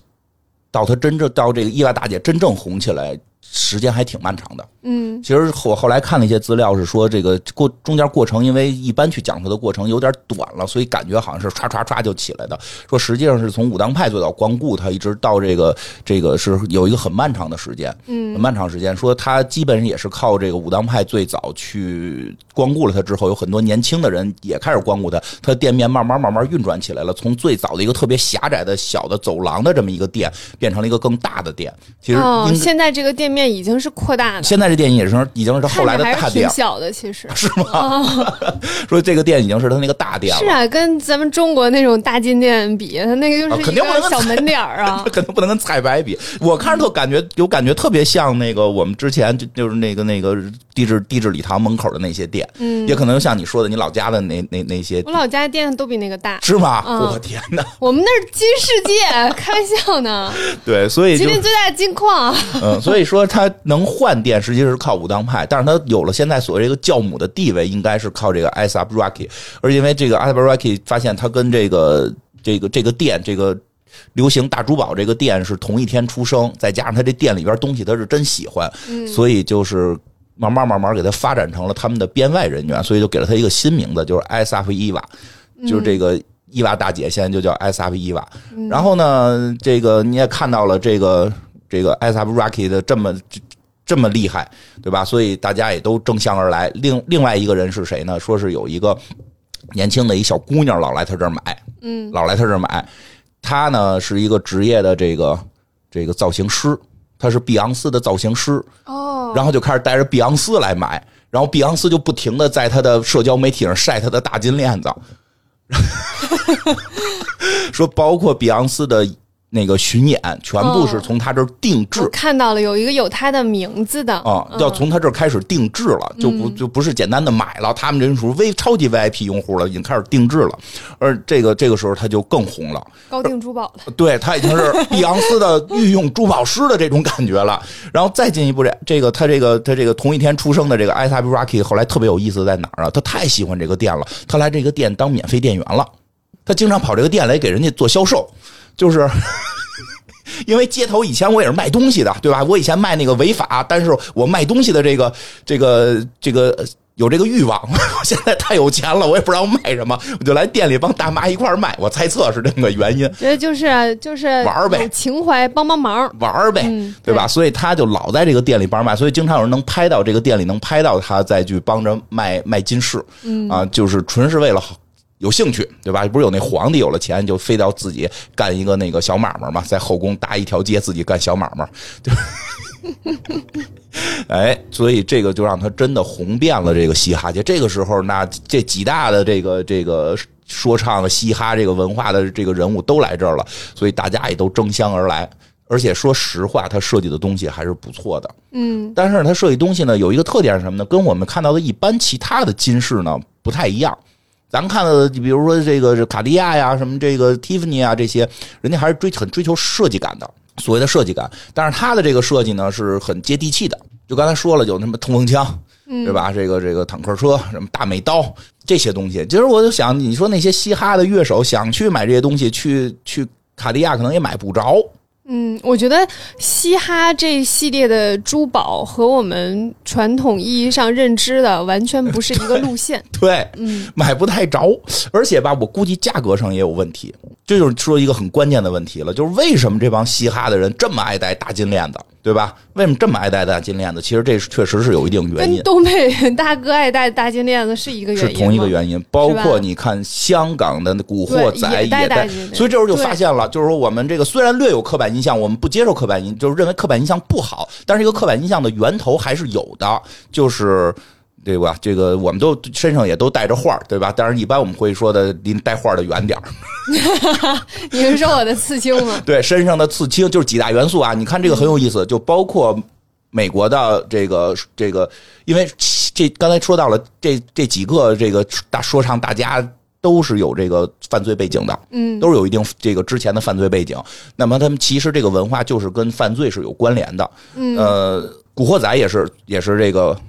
S2: 到他真正到这个伊娃大姐真正红起来。时间还挺漫长的，
S1: 嗯，
S2: 其实我后来看了一些资料，是说这个过中间过程，因为一般去讲它的过程有点短了，所以感觉好像是唰唰唰就起来的。说实际上是从武当派最早光顾他，一直到这个这个是有一个很漫长的时间，
S1: 嗯，
S2: 很漫长时间。说他基本上也是靠这个武当派最早去光顾了他之后，有很多年轻的人也开始光顾他，他店面慢慢慢慢运转起来了，从最早的一个特别狭窄的小的走廊的这么一个店，变成了一个更大的店。其实
S1: 现在这个店面。面已经是扩大的，
S2: 现在这店也是已经是后来的大店，
S1: 小的其实。(laughs)
S2: 是吗？(laughs) 说这个店已经是他那个大店了，
S1: 是啊，跟咱们中国那种大金店比，他那个就是
S2: 肯定不能
S1: 小门脸儿啊，(laughs)
S2: 肯定不能跟彩白比。我看着特感觉有感觉特别像那个我们之前就就是那个那个地质地质礼堂门口的那些店，
S1: 嗯，
S2: 也可能像你说的你老家的那那那些，
S1: 我老家的店都比那个大，
S2: 是吗？我天哪，
S1: 我们那是金世界，开玩笑呢。
S2: 对，所以
S1: 今天最大的金矿，
S2: 嗯，所以说他能换。饭店实际是靠武当派，但是他有了现在所谓这个教母的地位，应该是靠这个 Asap Rocky。而因为这个 Asap Rocky 发现他跟这个这个这个店，这个流行大珠宝这个店是同一天出生，再加上他这店里边东西他是真喜欢，所以就是慢慢慢慢给他发展成了他们的编外人员，所以就给了他一个新名字，就是 Asap Eva，就是这个伊娃大姐现在就叫 Asap Eva。然后呢，这个你也看到了这个这个 Asap Rocky 的这么。这么厉害，对吧？所以大家也都争相而来。另另外一个人是谁呢？说是有一个年轻的一小姑娘老来他这儿买，
S1: 嗯，
S2: 老来他这儿买。他呢是一个职业的这个这个造型师，他是碧昂斯的造型师
S1: 哦。
S2: 然后就开始带着碧昂斯来买，然后碧昂斯就不停的在他的社交媒体上晒他的大金链子，(laughs) 说包括碧昂斯的。那个巡演全部是从他这儿定制，
S1: 看到了有一个有他的名字的。
S2: 啊，要从他这儿开始定制了，就不就不是简单的买了，他们这属于 V 超级 VIP 用户了，已经开始定制了，而这个这个时候他就更红了，
S1: 高定珠宝
S2: 了，对他已经是 (laughs) 碧昂斯的御用珠宝师的这种感觉了，然后再进一步这这个他这个他这个同一天出生的这个艾萨比 Rocky 后来特别有意思在哪儿啊？他太喜欢这个店了，他来这个店当免费店员了，他经常跑这个店来给人家做销售，就是。(laughs) 因为街头以前我也是卖东西的，对吧？我以前卖那个违法，但是我卖东西的这个这个这个有这个欲望。我 (laughs) 现在太有钱了，我也不知道卖什么，我就来店里帮大妈一块卖。我猜测是这个原因。
S1: 觉得就是就是
S2: 玩呗，
S1: 情怀帮帮忙
S2: 玩呗，对吧？所以他就老在这个店里帮卖，所以经常有人能拍到这个店里能拍到他再去帮着卖卖金饰，啊，就是纯是为了好。有兴趣，对吧？不是有那皇帝有了钱就非要自己干一个那个小买卖嘛，在后宫搭一条街自己干小买卖，对。(laughs) 哎，所以这个就让他真的红遍了这个嘻哈界。这个时候，那这几大的这个这个说唱嘻哈这个文化的这个人物都来这儿了，所以大家也都争相而来。而且说实话，他设计的东西还是不错的。
S1: 嗯，
S2: 但是他设计东西呢，有一个特点是什么呢？跟我们看到的一般其他的金饰呢不太一样。咱看到的，比如说这个是卡地亚呀，什么这个蒂芙尼啊，这些人家还是追很追求设计感的，所谓的设计感。但是它的这个设计呢，是很接地气的。就刚才说了，有什么冲锋枪，对吧？这个这个坦克车，什么大美刀这些东西。其实我就想，你说那些嘻哈的乐手想去买这些东西，去去卡地亚可能也买不着。
S1: 嗯，我觉得嘻哈这一系列的珠宝和我们传统意义上认知的完全不是一个路线。(laughs)
S2: 对，
S1: 嗯，
S2: 买不太着，而且吧，我估计价格上也有问题。这就是说一个很关键的问题了，就是为什么这帮嘻哈的人这么爱戴大金链子？对吧？为什么这么爱戴大金链子？其实这确实是有一定原因。
S1: 跟东北大哥爱戴大金链子是一个原
S2: 因，是同一个原因。包括你看香港的古惑仔也
S1: 戴，
S2: 所以这时候就发现了，就是说我们这个虽然略有刻板印象，我们不接受刻板印，就是认为刻板印象不好，但是一个刻板印象的源头还是有的，就是。对吧？这个我们都身上也都带着画对吧？但是一般我们会说的离带画的远点 (laughs)
S1: 你是说我的刺青吗？(laughs)
S2: 对，身上的刺青就是几大元素啊！你看这个很有意思，就包括美国的这个这个，因为这刚才说到了这这几个这个大说唱大家都是有这个犯罪背景的，
S1: 嗯，
S2: 都是有一定这个之前的犯罪背景。那么他们其实这个文化就是跟犯罪是有关联的。
S1: 嗯，
S2: 呃，古惑仔也是也是这个。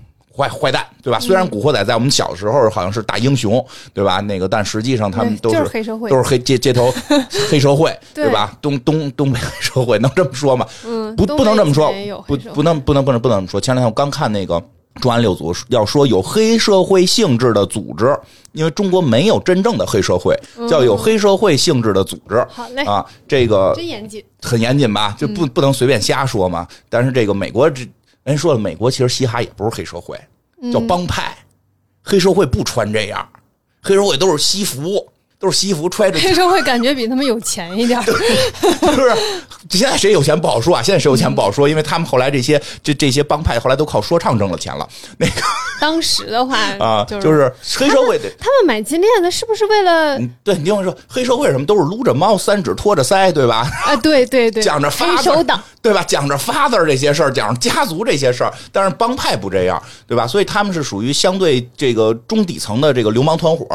S2: 坏坏蛋，对吧？虽然古惑仔在我们小时候好像是大英雄，对吧？那个，但实际上他们都是
S1: 黑社会，
S2: 都是黑街街头 (laughs) 黑社会，
S1: 对
S2: 吧？东东东北黑社会能这么说吗？
S1: 嗯，
S2: 不不能这么说，不不能不能不能不能这么说。前两天我刚看那个《重案六组》，要说有黑社会性质的组织，因为中国没有真正的黑社会，叫有黑社会性质的组织。
S1: 好嘞
S2: 啊，这个
S1: 真严谨，
S2: 很严谨吧？就不不能随便瞎说嘛。但是这个美国这人说了，美国其实嘻哈也不是黑社会。叫帮派，黑社会不穿这样，黑社会都是西服，都是西服揣着。
S1: 黑社会感觉比他们有钱一点，是
S2: 不是？现在谁有钱不好说啊！现在谁有钱不好说，因为他们后来这些这这些帮派后来都靠说唱挣了钱了。那个
S1: 当时的话
S2: 啊，
S1: 就
S2: 是黑社会的，
S1: 他们买金链子是不是为了？
S2: 对，你听我说，黑社会什么都是撸着猫，三指托着腮，对吧？
S1: 啊，对对对，(laughs)
S2: 讲着
S1: 黑手党，
S2: 对吧？讲着发字这些事儿，讲着家族这些事儿，但是帮派不这样，对吧？所以他们是属于相对这个中底层的这个流氓团伙。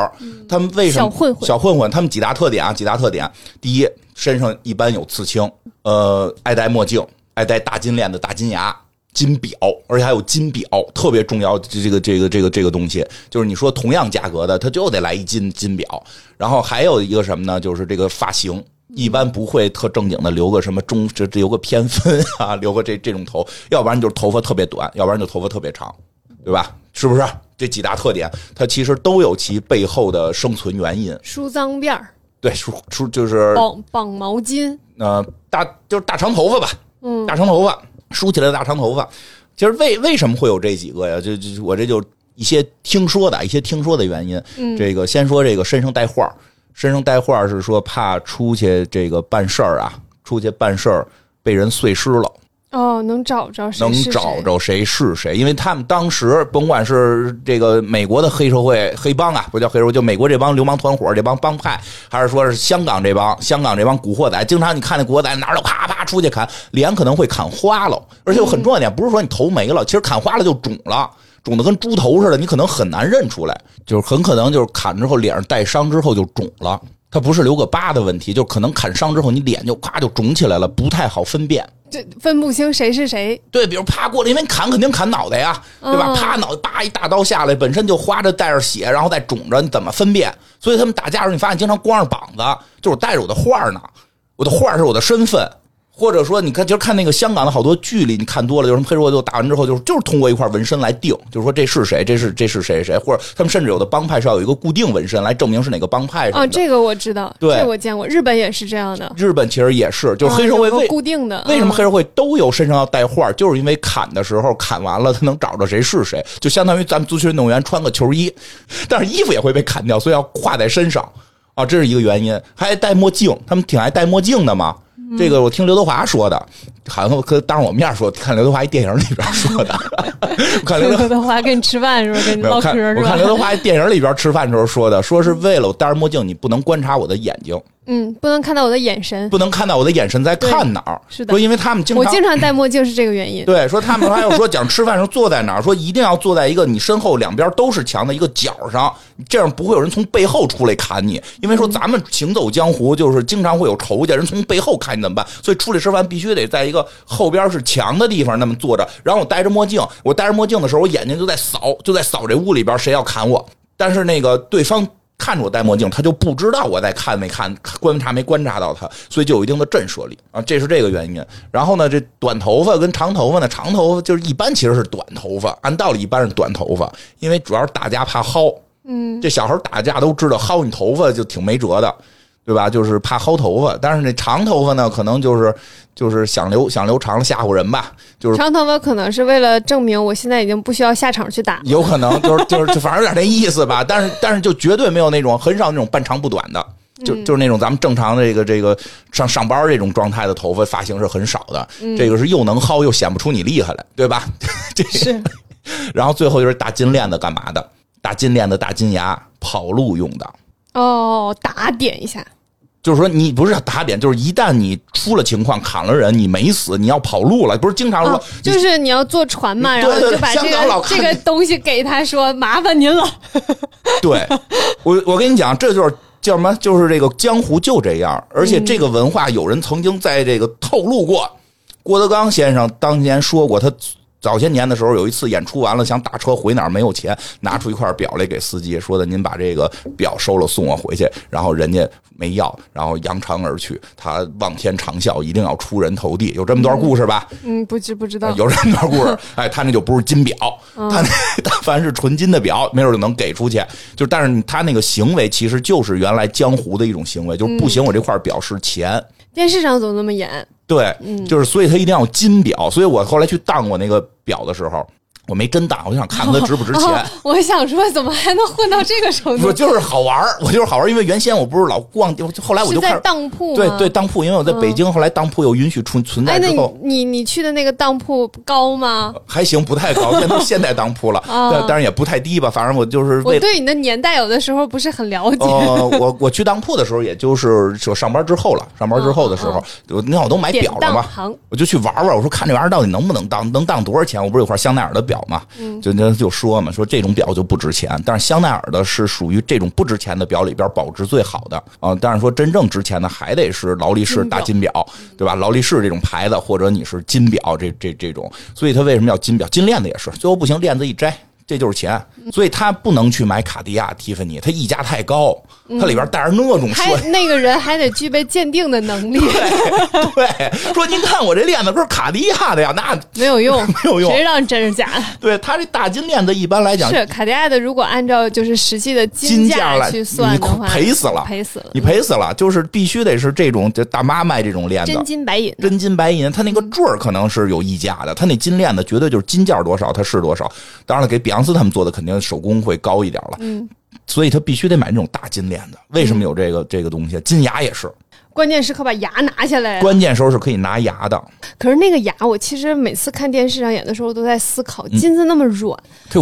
S2: 他们为什么
S1: 小混混？
S2: 小混混，他们几大特点啊？几大特点，第一。身上一般有刺青，呃，爱戴墨镜，爱戴大金链子、大金牙、金表，而且还有金表，特别重要。这个、这个、这个、这个东西，就是你说同样价格的，他就得来一金金表。然后还有一个什么呢？就是这个发型，一般不会特正经的留个什么中，这留个偏分啊，留个这这种头，要不然就是头发特别短，要不然就头发特别长，对吧？是不是？这几大特点，它其实都有其背后的生存原因。
S1: 梳脏辫儿。
S2: 对，梳梳就是
S1: 绑绑毛巾，
S2: 呃，大就是大长头发吧，
S1: 嗯，
S2: 大长头发梳起来的大长头发。其实为为什么会有这几个呀？就就我这就一些听说的一些听说的原因。
S1: 嗯，
S2: 这个先说这个身上带画身上带画是说怕出去这个办事儿啊，出去办事儿被人碎尸了。
S1: 哦，能找着
S2: 能找着谁是谁，因为他们当时甭管是这个美国的黑社会黑帮啊，不叫黑社会，就美国这帮流氓团伙这帮帮派，还是说是香港这帮香港这帮古惑仔，经常你看那古惑仔哪儿都啪啪出去砍，脸可能会砍花了，而且有很重要点，不是说你头没了，其实砍花了就肿了，肿的跟猪头似的，你可能很难认出来，就是很可能就是砍之后脸上带伤之后就肿了，它不是留个疤的问题，就可能砍伤之后你脸就咔就肿起来了，不太好分辨。
S1: 这分不清谁是谁，
S2: 对，比如啪过来，因为砍肯定砍脑袋呀，对吧？啪脑袋，叭一大刀下来，本身就花着带着血，然后再肿着，你怎么分辨？所以他们打架时候，你发现经常光着膀子，就是带着我的画呢，我的画是我的身份。或者说，你看，就是看那个香港的好多剧里，你看多了，有什么黑社会，就打完之后，就是就是通过一块纹身来定，就是说这是谁，这是这是谁谁，或者他们甚至有的帮派是要有一个固定纹身来证明是哪个帮派。
S1: 啊，这个我知道，
S2: 对，
S1: 我见过，日本也是这样的。
S2: 日本其实也是，就是黑社会
S1: 固定的，
S2: 为什么黑社会都有身上要带画，就是因为砍的时候砍完了，他能找着谁是谁，就相当于咱们足球运动员穿个球衣，但是衣服也会被砍掉，所以要挎在身上啊，这是一个原因。还戴墨镜，他们挺爱戴墨镜的嘛。这个我听刘德华说的，好像可当着我面说，看刘德华一电影里边说的。(laughs) 看刘
S1: 德华跟你吃饭是吧？跟你唠嗑是
S2: 吧？我看刘德华电影里边吃饭时候说的，说是为了我戴着墨镜，你不能观察我的眼睛。
S1: 嗯，不能看到我的眼神，
S2: 不能看到我的眼神在看哪儿。
S1: 是的，
S2: 说因为他们经常
S1: 我经常戴墨镜是这个原因。
S2: 对，说他们还有说讲吃饭时候坐在哪儿，说一定要坐在一个你身后两边都是墙的一个角上，这样不会有人从背后出来砍你。因为说咱们行走江湖就是经常会有仇家，人从背后砍你怎么办？所以出来吃饭必须得在一个后边是墙的地方那么坐着。然后我戴着墨镜，我戴着墨镜的时候，我眼睛就在扫，就在扫这屋里边谁要砍我。但是那个对方。看着我戴墨镜，他就不知道我在看没看，观察没观察到他，所以就有一定的震慑力啊，这是这个原因。然后呢，这短头发跟长头发呢，长头发就是一般其实是短头发，按道理一般是短头发，因为主要是打架怕薅。
S1: 嗯，
S2: 这小孩打架都知道薅你头发就挺没辙的。对吧？就是怕薅头发，但是那长头发呢，可能就是就是想留想留长了吓唬人吧。就是
S1: 长头发可能是为了证明我现在已经不需要下场去打。
S2: 有可能就是就是反正有点那意思吧。但是但是就绝对没有那种很少那种半长不短的，就就是那种咱们正常的这个这个上上班这种状态的头发发型是很少的。这个是又能薅又显不出你厉害来，对吧？(laughs) 这
S1: 是。
S2: 然后最后就是大金链子干嘛的？大金链子、大金牙跑路用的。
S1: 哦，打点一下。
S2: 就是说，你不是打点，就是一旦你出了情况砍了人，你没死，你要跑路了，不是经常说，
S1: 就是你要坐船嘛，然后就把这个这个东西给他说，麻烦您了。(laughs) (laughs)
S2: 对，我我跟你讲，这就是叫什么？就是这个江湖就这样，而且这个文化，有人曾经在这个透露过。郭德纲先生当年说过，他。早些年的时候，有一次演出完了，想打车回哪儿没有钱，拿出一块表来给司机说的：“您把这个表收了，送我回去。”然后人家没要，然后扬长而去。他望天长啸，一定要出人头地。有这么段故事吧？
S1: 嗯，不知不知道。
S2: 有这么段故事，哎，他那就不是金表，他那但凡是纯金的表，没准就能给出去。就但是他那个行为，其实就是原来江湖的一种行为，就是不行，我这块表是钱。
S1: 电视上总那么演。
S2: 对，就是，所以他一定要金表。所以我后来去当过那个表的时候。我没真当，我就想看看它值不值钱。
S1: 我想说，怎么还能混到这个程度？(laughs)
S2: 我就是好玩我就是好玩因为原先我不是老逛，后来我就
S1: 在当铺。
S2: 对对，当铺，因为我在北京，后来当铺又允许存存在之后。
S1: 你你去的那个当铺高吗？
S2: 还行，不太高，现在现代当铺了，(laughs) 但但是也不太低吧。反正我就是。
S1: 我对你的年代有的时候不是很了解。
S2: 我我去当铺的时候，也就是就上班之后了。上班之后的时候，我你看我都买表了嘛，我就去玩玩。我说看这玩意儿到底能不能当，能当多少钱？我不是有块香奈儿的表嘛，就。人家就说嘛，说这种表就不值钱，但是香奈儿的是属于这种不值钱的表里边保值最好的啊。但是说真正值钱的还得是劳力士大金表，对吧？劳力士这种牌子，或者你是金表这这这种，所以它为什么要金表？金链子也是，最后不行，链子一摘。这就是钱，所以他不能去买卡地亚、蒂芬尼，他溢价太高，他里边带着那种
S1: 还那个人还得具备鉴定的能力。
S2: 对，说您看我这链子不是卡地亚的呀，那
S1: 没有用，(laughs)
S2: 没有用，
S1: 谁让真是假的？
S2: 对他这大金链子一般来讲
S1: 是卡地亚的，如果按照就是实际的
S2: 金
S1: 价来去算的话，
S2: 赔死了，
S1: 赔死了，
S2: 你赔死了，就是必须得是这种就大妈卖这种链子，
S1: 真金白银，
S2: 真金白银，他那个坠儿可能是有溢价的，他那金链子绝对就是金价多少，它是多少。当然了，给比昂斯他们做的肯定。手工会高一点了，嗯，所以他必须得买那种大金链子。为什么有这个这个东西？金牙也是。
S1: 关键时刻把牙拿下来。
S2: 关键时候是可以拿牙的。
S1: 可是那个牙，我其实每次看电视上演的时候，都在思考：金子那么软，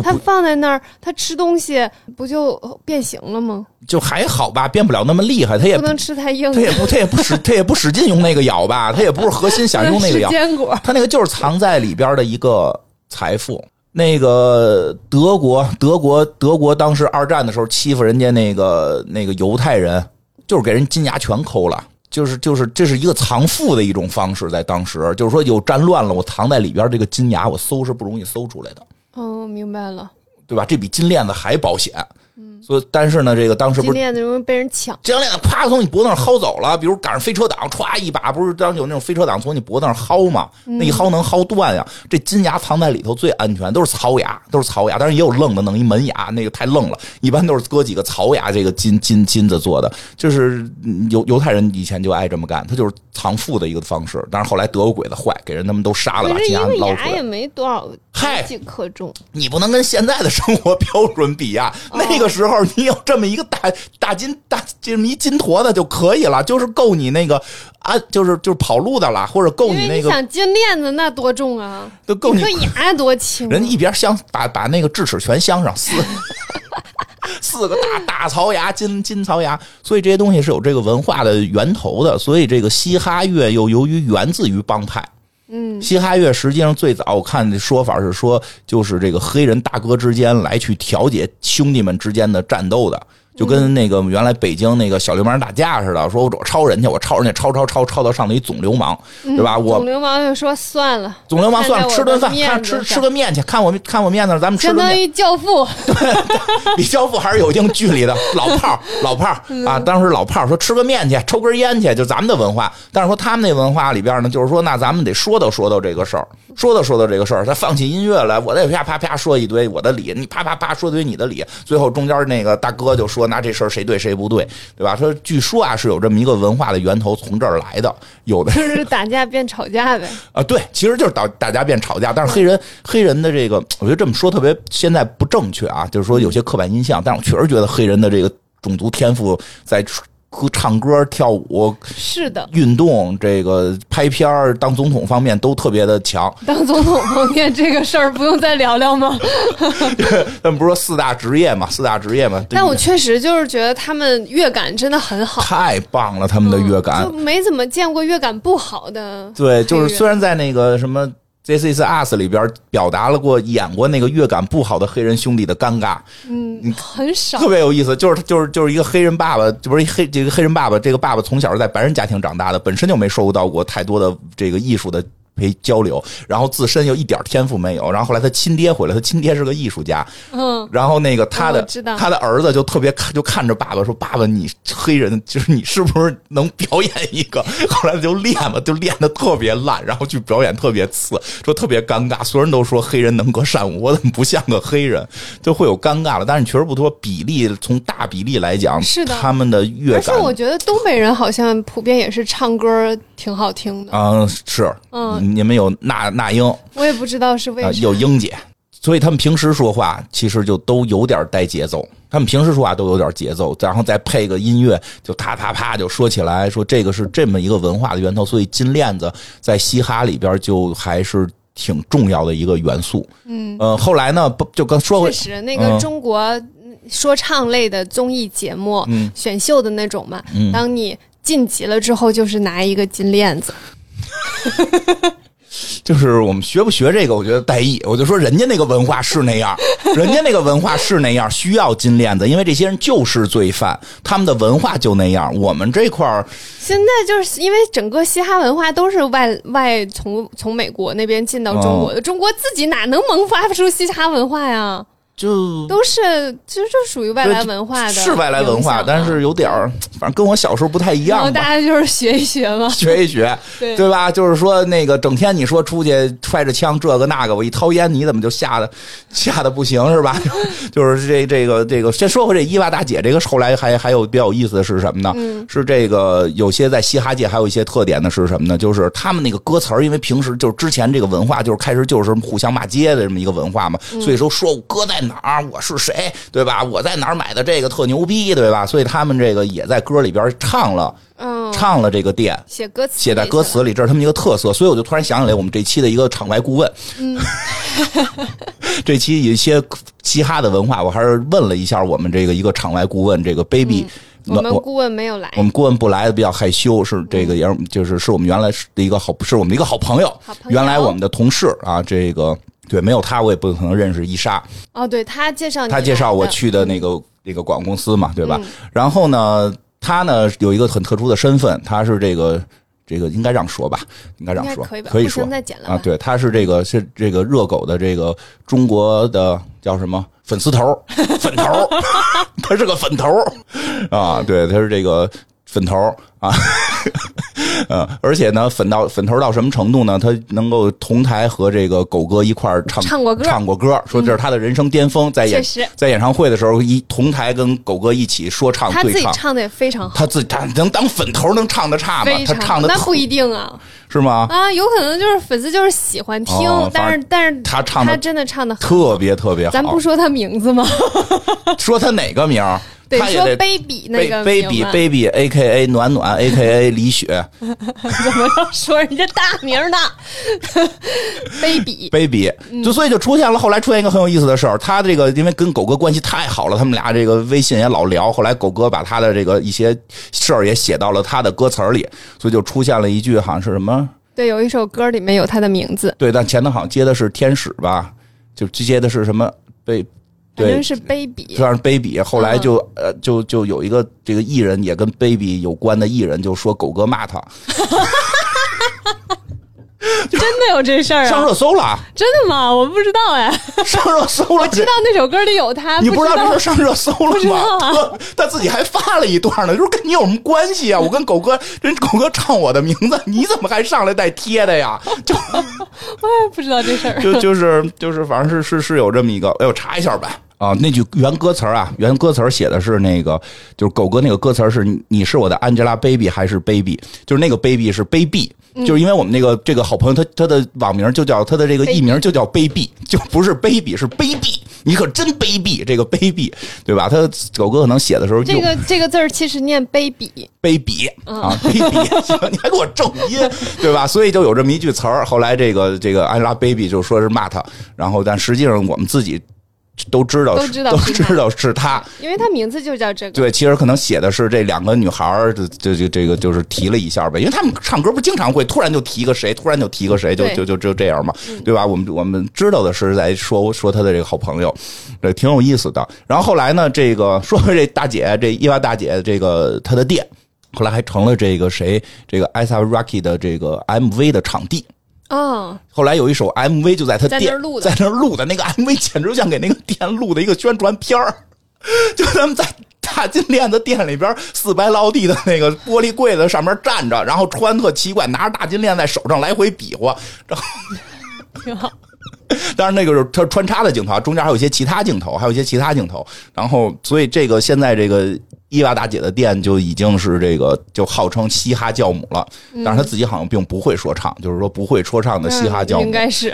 S1: 它放在那儿，它吃东西不就变形了吗？
S2: 就还好吧，变不了那么厉害。它也
S1: 不能吃太硬，
S2: 它也不，它也不使，它也不使劲用那个咬吧。它也不是核心想用那个 (laughs) 咬。
S1: 坚果，
S2: 它那个就是藏在里边的一个财富。那个德国，德国，德国当时二战的时候欺负人家那个那个犹太人，就是给人金牙全抠了，就是就是这是一个藏富的一种方式，在当时就是说有战乱了，我藏在里边这个金牙，我搜是不容易搜出来的。
S1: 哦，明白了，
S2: 对吧？这比金链子还保险。所以，但是呢，这个当时不是
S1: 金链子容易被人抢，
S2: 金链子啪从你脖子上薅走了。比如赶上飞车党，歘一把，不是当时有那种飞车党从你脖子上薅吗？那一薅能薅断呀。这金牙藏在里头最安全，都是槽牙，都是槽牙。但是也有愣的，弄一门牙，那个太愣了。一般都是搁几个槽牙，这个金金金子做的，就是犹犹太人以前就爱这么干，他就是藏富的一个方式。但是后来德国鬼子坏，给人他们都杀了，把金牙捞出来。
S1: 牙也没多少，
S2: 嗨，
S1: 几克重。
S2: 你不能跟现在的生活 (laughs) 标准比呀。那个时候你有这么一。个大大金大这么一金坨子就可以了，就是够你那个啊，就是就是跑路的了，或者够你那个。
S1: 想金链子那多重啊？
S2: 都够你。
S1: 颗牙多轻？
S2: 人一边镶把把那个智齿全镶上，四 (laughs) 四个大大槽牙，金金槽牙。所以这些东西是有这个文化的源头的。所以这个嘻哈乐又由于源自于帮派。
S1: 嗯，
S2: 嘻哈乐实际上最早我看的说法是说，就是这个黑人大哥之间来去调解兄弟们之间的战斗的。就跟那个原来北京那个小流氓打架似的，说我我抄人家，我抄人家，抄抄抄抄到上头一总流氓，对吧？我
S1: 总流氓就说算了，
S2: 总流氓算了，吃顿饭，看吃吃个面去，看我看我面子，咱们吃。
S1: 相当于教父，
S2: 对，比教父还是有一定距离的老炮儿，老炮儿啊，当时老炮儿说吃个面去，抽根烟去，就咱们的文化。但是说他们那文化里边呢，就是说那咱们得说道说道这个事儿，说道说道这个事儿，他放起音乐来，我得啪啪啪说一堆我的理，你啪啪啪说一堆你的理，最后中间那个大哥就说。拿这事儿谁对谁不对，对吧？说据说啊是有这么一个文化的源头从这儿来的，有的
S1: 就是 (laughs) 打架变吵架呗。
S2: 啊，对，其实就是打打架变吵架。但是黑人黑人的这个，我觉得这么说特别现在不正确啊，就是说有些刻板印象。但是我确实觉得黑人的这个种族天赋在。歌唱歌跳舞
S1: 是的，
S2: 运动这个拍片儿当总统方面都特别的强。
S1: 当总统方面这个事儿不用再聊聊吗？(laughs)
S2: 他们不是说四大职业嘛，四大职业嘛。
S1: 但我确实就是觉得他们乐感真的很好，
S2: 太棒了，他们的乐感，
S1: 就没怎么见过乐感不好的。
S2: 对，就是虽然在那个什么。This is us 里边表达了过演过那个乐感不好的黑人兄弟的尴尬，
S1: 嗯，很少，
S2: 特别有意思，就是就是就是一个黑人爸爸，就不是黑这个黑人爸爸，这个爸爸从小是在白人家庭长大的，本身就没受到过太多的这个艺术的。陪交流，然后自身又一点天赋没有，然后后来他亲爹回来，他亲爹是个艺术家，
S1: 嗯，
S2: 然后那个他的他的儿子就特别看就看着爸爸说：“爸爸，你黑人就是你是不是能表演一个？” (laughs) 后来就练嘛，就练的特别烂，然后去表演特别次，说特别尴尬。所有人都说黑人能歌善舞，我怎么不像个黑人？就会有尴尬了。但是你确实不多，比例从大比例来讲，
S1: 是的，
S2: 他们的乐感。
S1: 而且我觉得东北人好像普遍也是唱歌挺好听的。
S2: 嗯，是，
S1: 嗯。
S2: 你们有那那英，
S1: 我也不知道是为什么
S2: 有英姐，所以他们平时说话其实就都有点带节奏。他们平时说话都有点节奏，然后再配个音乐，就啪啪啪就说起来，说这个是这么一个文化的源头。所以金链子在嘻哈里边就还是挺重要的一个元素。
S1: 嗯，
S2: 呃，后来呢，不就跟说
S1: 确实那个中国说唱类的综艺节目，选秀的那种嘛，当你晋级了之后，就是拿一个金链子。(laughs)
S2: 就是我们学不学这个，我觉得带意。我就说人家那个文化是那样，(laughs) 人家那个文化是那样，需要金链子，因为这些人就是罪犯，他们的文化就那样。我们这块儿
S1: 现在就是因为整个嘻哈文化都是外外从从美国那边进到中国的，中国自己哪能萌发出嘻哈文化呀？
S2: 就
S1: 都是，就是属于外来文化的，
S2: 是外来文化，但是有点儿，反正跟我小时候不太一样。
S1: 大家就是学一学嘛，(laughs)
S2: 学一学，(laughs)
S1: 对
S2: 对吧？就是说那个整天你说出去揣着枪这个那个，我一掏烟，你怎么就吓得吓得不行是吧？(laughs) 就是这这个这个，先说回这伊娃大姐，这个后来还还有比较有意思的是什么呢？是这个有些在嘻哈界还有一些特点的是什么呢？就是他们那个歌词儿，因为平时就是之前这个文化就是开始就是互相骂街的这么一个文化嘛，所以说说歌在。哪儿？我是谁？对吧？我在哪儿买的这个特牛逼？对吧？所以他们这个也在歌里边唱了。唱了这个店，
S1: 写歌词，
S2: 写在歌词里，这是他们一个特色。所以我就突然想起来，我们这期的一个场外顾问，
S1: 嗯，(laughs)
S2: 这期有一些嘻哈的文化，我还是问了一下我们这个一个场外顾问，这个 baby。
S1: 我们顾问没有来，
S2: 我们顾问不来的比较害羞，是这个也是就是是我们原来的一个好，是我们一个好朋友，原来我们的同事啊，这个对，没有他我也不可能认识伊莎。
S1: 哦，对他介绍
S2: 他介绍我去的那个那个广告公司嘛，对吧？然后呢，他呢有一个很特殊的身份，他是这个这个应该让说吧，应该让说
S1: 可以
S2: 可以说啊，对，他是这个是这个热狗的这个中国的叫什么？粉丝头，粉头，(laughs) 他是个粉头啊！对，他是这个粉头啊，呃，(laughs) 而且呢，粉到粉头到什么程度呢？他能够同台和这个狗哥一块儿唱
S1: 唱过歌，
S2: 唱过歌，说这是他的人生巅峰，在演在演唱会的时候一同台跟狗哥一起说唱，
S1: 他自己唱的也非常好，
S2: 他自己他能当粉头能唱的差吗？他唱的
S1: 那不一定啊。
S2: 是吗？
S1: 啊，有可能就是粉丝就是喜欢听，但是但是
S2: 他唱
S1: 他真的唱的
S2: 特别特别好。
S1: 咱不说他名字吗？(laughs)
S2: 说他哪个名？
S1: 得说 baby 那个
S2: baby baby A K A 暖暖 A K A (laughs) 李雪。
S1: 怎么要说人家大名呢？baby (laughs)
S2: baby 就所以就出现了，后来出现一个很有意思的事儿。他这个因为跟狗哥关系太好了，他们俩这个微信也老聊。后来狗哥把他的这个一些事儿也写到了他的歌词里，所以就出现了一句好像是什么。
S1: 对，有一首歌里面有他的名字。
S2: 对，但前头好像接的是天使吧？就接的是什么被？
S1: 反正是 baby，
S2: 算是 baby。后来就呃，就就有一个这个艺人也跟 baby 有关的艺人就说狗哥骂他。(laughs) (laughs)
S1: 真的有这事儿啊？
S2: 上热搜了？
S1: 真的吗？我不知道哎。(laughs)
S2: 上热搜了？我
S1: 知道那首歌里有他。
S2: 你
S1: 不
S2: 知道这事上热搜了
S1: 吗？
S2: 他 (laughs) 自己还发了一段呢，就是跟你有什么关系啊？我跟狗哥，人狗哥唱我的名字，你怎么还上来带贴的呀？就我
S1: 也不知道这事儿。
S2: 就就是就是，反正是是是有这么一个，哎，我查一下吧。啊，那句原歌词啊，原歌词写的是那个，就是狗哥那个歌词是“你是我的 Angelababy 还是 Baby”，就是那个 Baby 是 Baby，就是因为我们那个这个好朋友，他他的网名就叫他的这个艺名就叫 Baby，就不是 Baby 是卑鄙，你可真卑鄙，这个卑鄙，对吧？他狗哥可能写的时候，
S1: 这个这个字儿其实念卑鄙，
S2: 卑鄙啊，卑鄙，(laughs) 你还给我正音，对吧？所以就有这么一句词儿。后来这个这个 Angelababy 就说是骂他，然后但实际上我们自己。都知道，
S1: 都知道，
S2: 都知道是他，
S1: 因为他名字就叫这个。
S2: 对，其实可能写的是这两个女孩儿，就就就这个就是提了一下呗，因为他们唱歌不经常会突然就提个谁，突然就提个谁，就就就就这样嘛，对吧？我们我们知道的是在说说他的这个好朋友，这挺有意思的。然后后来呢，这个说这大姐，这伊娃大姐，这个她的店，后来还成了这个谁，这个艾萨 Rocky 的这个 MV 的场地。
S1: 哦，
S2: 后来有一首 MV 就在他店
S1: 在
S2: 那录的，那个 MV 简直像给那个店录的一个宣传片儿。(laughs) 就他们在大金链子店里边四白落地的那个玻璃柜子上面站着，然后穿特奇怪，拿着大金链在手上来回比划，然后
S1: 挺好。(laughs)
S2: 当然那个是他穿插的镜头，中间还有一些其他镜头，还有一些其他镜头。然后，所以这个现在这个。伊娃大姐的店就已经是这个，就号称嘻哈教母了。但是她自己好像并不会说唱，就是说不会说唱的嘻哈教母。
S1: 应该是。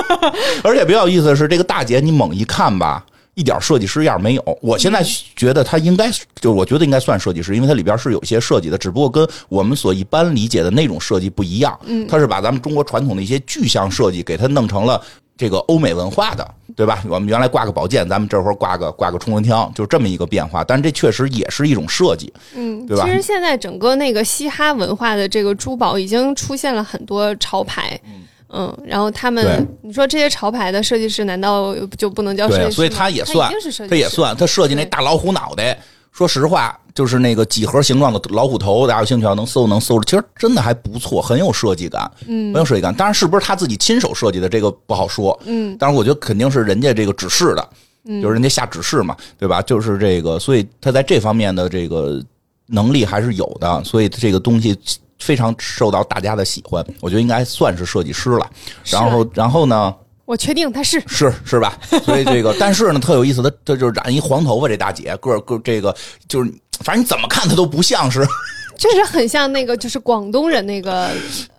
S1: (laughs)
S2: 而且比较有意思的是，这个大姐你猛一看吧，一点设计师样没有。我现在觉得她应该，就我觉得应该算设计师，因为它里边是有些设计的，只不过跟我们所一般理解的那种设计不一样。嗯，它是把咱们中国传统的一些具象设计给它弄成了。这个欧美文化的，对吧？我们原来挂个宝剑，咱们这会儿挂个挂个冲锋枪，就这么一个变化。但这确实也是一种设计，
S1: 嗯，
S2: 对吧？
S1: 其实现在整个那个嘻哈文化的这个珠宝已经出现了很多潮牌，嗯，然后他们，你说这些潮牌的设计师难道就不能叫设计师？
S2: 所以他也算，他也算，他设计那大老虎脑袋。说实话，就是那个几何形状的老虎头，大家有兴趣要能搜能搜着，其实真的还不错，很有设计感，嗯，很有设计感。当然是不是他自己亲手设计的，这个不好说，嗯，但是我觉得肯定是人家这个指示的，嗯，就是人家下指示嘛，对吧？就是这个，所以他在这方面的这个能力还是有的，所以这个东西非常受到大家的喜欢，我觉得应该算是设计师了。然后，然后呢？
S1: 我确定她是
S2: 是是吧？所以这个，但是呢，特有意思，他他就是染一黄头发，这大姐个个这个就是，反正你怎么看她都不像是，
S1: 确实很像那个，就是广东人那个，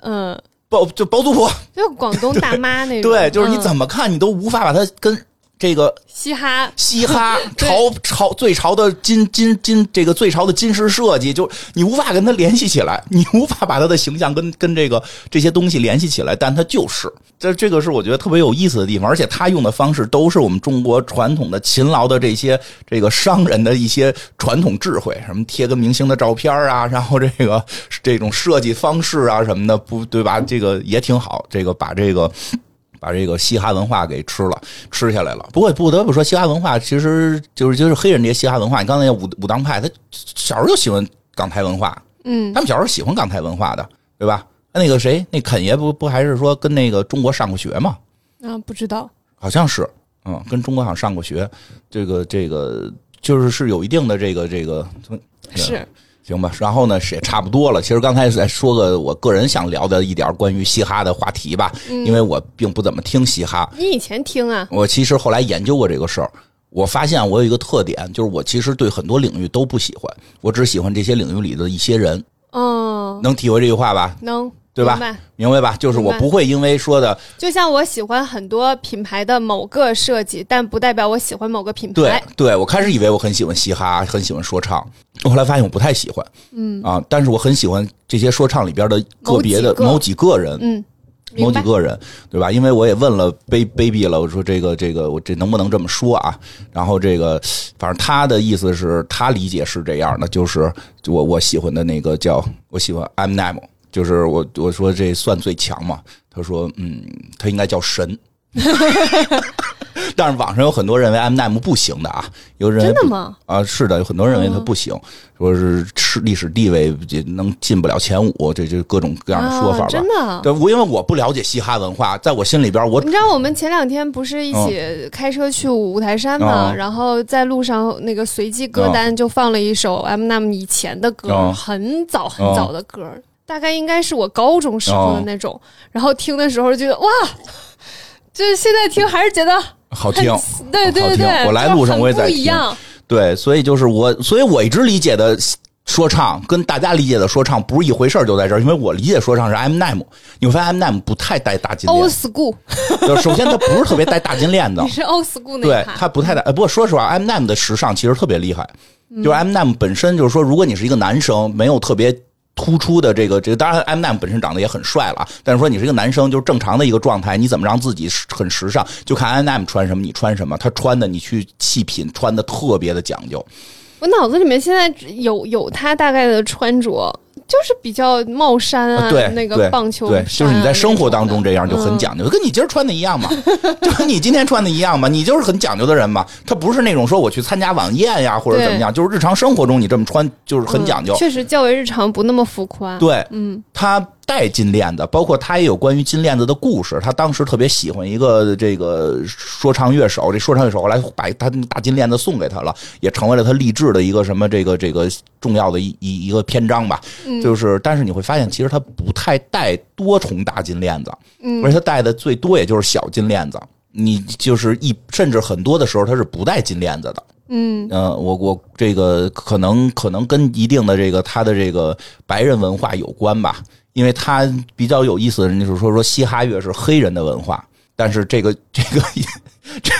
S1: 嗯，
S2: 包就包租婆，
S1: 就广东大妈那种。
S2: 对，就是你怎么看你都无法把她跟这个
S1: 嘻哈，
S2: 嘻哈 (laughs) 潮潮最潮的金金金这个最潮的金饰设计，就你无法跟它联系起来，你无法把它的形象跟跟这个这些东西联系起来，但它就是这这个是我觉得特别有意思的地方，而且他用的方式都是我们中国传统的勤劳的这些这个商人的一些传统智慧，什么贴个明星的照片啊，然后这个这种设计方式啊什么的，不对吧？这个也挺好，这个把这个。把这个嘻哈文化给吃了，吃下来了。不过不得不说，嘻哈文化其实就是就是黑人这些嘻哈文化。你刚才武武当派，他小时候就喜欢港台文化，
S1: 嗯，
S2: 他们小时候喜欢港台文化的，对吧？那个谁，那肯爷不不还是说跟那个中国上过学吗？
S1: 啊，不知道，
S2: 好像是，嗯，跟中国好像上过学，这个这个就是是有一定的这个这个
S1: 是。
S2: 行吧，然后呢也差不多了。其实刚才再说个我个人想聊的一点关于嘻哈的话题吧，因为我并不怎么听嘻哈。
S1: 你以前听啊？
S2: 我其实后来研究过这个事儿，我发现我有一个特点，就是我其实对很多领域都不喜欢，我只喜欢这些领域里的一些人。
S1: 嗯，
S2: 能体会这句话吧？
S1: 能。
S2: 对吧？明白吧？就是我不会因为说的，
S1: 就像我喜欢很多品牌的某个设计，但不代表我喜欢某个品牌。
S2: 对，对我开始以为我很喜欢嘻哈，很喜欢说唱，后来发现我不太喜欢。
S1: 嗯
S2: 啊，但是我很喜欢这些说唱里边的个别的某几个人。
S1: 嗯。
S2: 某几个人，对吧？因为我也问了 baby 了，我说这个这个我这能不能这么说啊？然后这个反正他的意思是他理解是这样的，就是我我喜欢的那个叫我喜欢 Eminem。就是我我说这算最强嘛？他说嗯，他应该叫神。(laughs) 但是网上有很多认为 M M 不行的啊，有人
S1: 真的吗？
S2: 啊，是的，有很多人认为他不行，说是史历史地位能进不了前五，这这各种各样的说法吧。
S1: 真的，
S2: 对，我因为我不了解嘻哈文化，在我心里边，我
S1: 你知道我们前两天不是一起开车去五台山吗？然后在路上那个随机歌单就放了一首 M M 以前的歌，很早很早的歌。大概应该是我高中时候的那种，然后听的时候觉得哇，就是现在听还是觉得
S2: 好听，
S1: 对对对，
S2: 我来路上我也在
S1: 听，
S2: 对，所以就是我，所以我一直理解的说唱跟大家理解的说唱不是一回事就在这儿，因为我理解说唱是 M Name，你会发现 M Name 不太带大金链
S1: ，Old School，
S2: 首先它不是特别带大金链子，(laughs)
S1: 你是 Old School 那
S2: 对，它不太带，呃，不过说实话，M Name 的时尚其实特别厉害，就是 M Name 本身就是说，如果你是一个男生，没有特别。突出的这个这个，当然 M N M 本身长得也很帅了，但是说你是一个男生，就是正常的一个状态，你怎么让自己很时尚？就看 M N M 穿什么，你穿什么，他穿的你去细品，穿的特别的讲究。
S1: 我脑子里面现在有有他大概的穿着。就是比较帽衫啊，
S2: 对
S1: 那个棒球
S2: 对，就是你在生活当中这样就很讲究，跟你今儿穿的一样嘛，就跟你今天穿的一样嘛，你就是很讲究的人嘛。他不是那种说我去参加晚宴呀或者怎么样，就是日常生活中你这么穿就是很讲究，
S1: 确实较为日常，不那么浮夸。
S2: 对，
S1: 嗯，
S2: 他。带金链子，包括他也有关于金链子的故事。他当时特别喜欢一个这个说唱乐手，这说唱乐手后来把他大金链子送给他了，也成为了他励志的一个什么这个这个重要的一一一个篇章吧。就是，但是你会发现，其实他不太戴多重大金链子，而且他戴的最多也就是小金链子。你就是一，甚至很多的时候他是不戴金链子的。
S1: 嗯
S2: 我我这个可能可能跟一定的这个他的这个白人文化有关吧。因为他比较有意思的人就是说说嘻哈乐是黑人的文化，但是这个这个这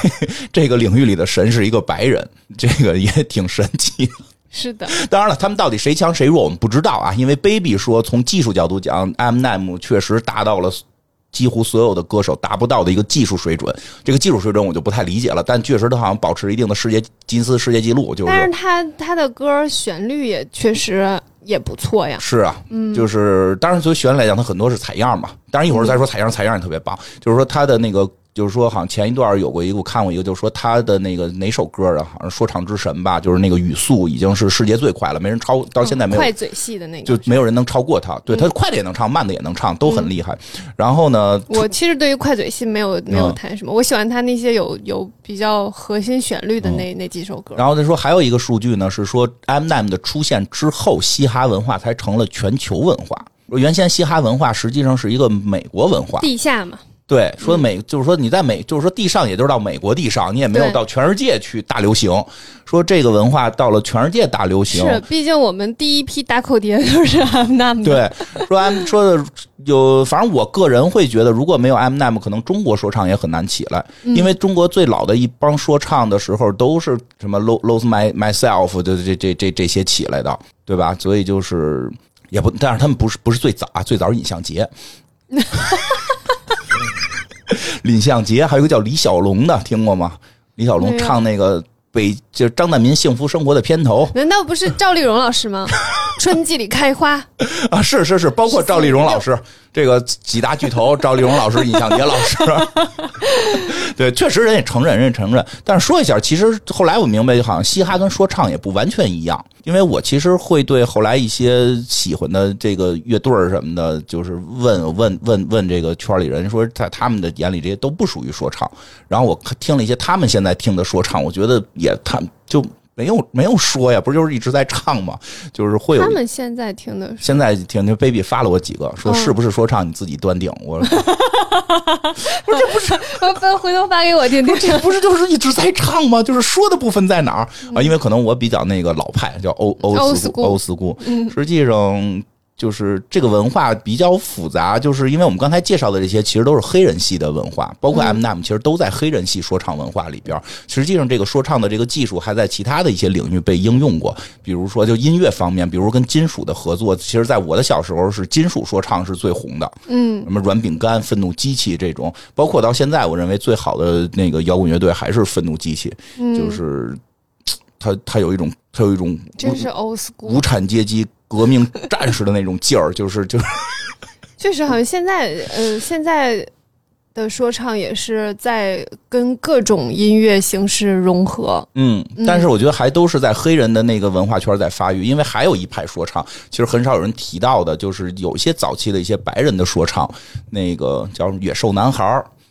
S2: 这个领域里的神是一个白人，这个也挺神奇。
S1: 是的，(laughs)
S2: 当然了，他们到底谁强谁弱我们不知道啊。因为 Baby 说从技术角度讲，Eminem 确实达到了几乎所有的歌手达不到的一个技术水准。这个技术水准我就不太理解了，但确实他好像保持一定的世界吉尼斯世界纪录。就是，
S1: 但是他他的歌旋律也确实。也不错呀，
S2: 是啊，嗯，就是当然，从旋律来讲，它很多是采样嘛。当然，一会儿再说采样，采样也特别棒。就是说，他的那个。就是说，好像前一段有过一个，我看过一个，就是说他的那个哪首歌啊？好像说唱之神吧，就是那个语速已经是世界最快了，没人超，到现在没有
S1: 快嘴系的那个，
S2: 就没有人能超过他。对他快的也能唱，慢的也能唱，都很厉害。然后呢，
S1: 我其实对于快嘴系没有没有谈什么，我喜欢他那些有有比较核心旋律的那那几首歌。
S2: 然后再说还有一个数据呢，是说 M n m 的出现之后，嘻哈文化才成了全球文化。原先嘻哈文化实际上是一个美国文化，
S1: 地下嘛。
S2: 对，说美就是说你在美，就是说地上，也就是到美国地上，你也没有到全世界去大流行。说这个文化到了全世界大流行，
S1: 是，毕竟我们第一批打口碟就是 M n a m
S2: 对，说 M 说的有，反正我个人会觉得，如果没有 M n a m 可能中国说唱也很难起来，因为中国最老的一帮说唱的时候都是什么 Lose My Myself 的这这这这些起来的，对吧？所以就是也不，但是他们不是不是最早，最早是尹相杰。(laughs) (laughs) 李向杰，还有一个叫李小龙的，听过吗？李小龙唱那个北，就是张大民幸福生活的片头，
S1: 难道不是赵丽蓉老师吗？春季里开花 (laughs)
S2: 啊，是是是，包括赵丽蓉老师。这个几大巨头，赵丽蓉老师、尹相杰老师，(laughs) 对，确实人也承认，人也承认。但是说一下，其实后来我明白，好像嘻哈跟说唱也不完全一样。因为我其实会对后来一些喜欢的这个乐队什么的，就是问问问问这个圈里人，说在他们的眼里这些都不属于说唱。然后我听了一些他们现在听的说唱，我觉得也他就。没有没有说呀，不就是一直在唱吗？就是会有
S1: 他们现在听的，
S2: 现在听那 baby 发了我几个，说是不是说唱你自己断定。我说
S1: 不 (laughs) 是不是，回回头发给我听听。
S2: 这不是就是一直在唱吗？就是说的部分在哪儿啊？因为可能我比较那个老派，叫欧欧斯欧斯姑，实际上。就是这个文化比较复杂，就是因为我们刚才介绍的这些，其实都是黑人系的文化，包括 M N M，其实都在黑人系说唱文化里边。实际上，这个说唱的这个技术还在其他的一些领域被应用过，比如说就音乐方面，比如跟金属的合作。其实，在我的小时候，是金属说唱是最红的，
S1: 嗯，
S2: 什么软饼干、愤怒机器这种，包括到现在，我认为最好的那个摇滚乐队还是愤怒机器，就是他他有一种他有一种
S1: 真是 old school
S2: 无产阶级。革命战士的那种劲儿，就是就是，(laughs)
S1: 确实好像现在，呃，现在的说唱也是在跟各种音乐形式融合。
S2: 嗯，但是我觉得还都是在黑人的那个文化圈在发育，因为还有一派说唱，其实很少有人提到的，就是有些早期的一些白人的说唱，那个叫《野兽男孩》，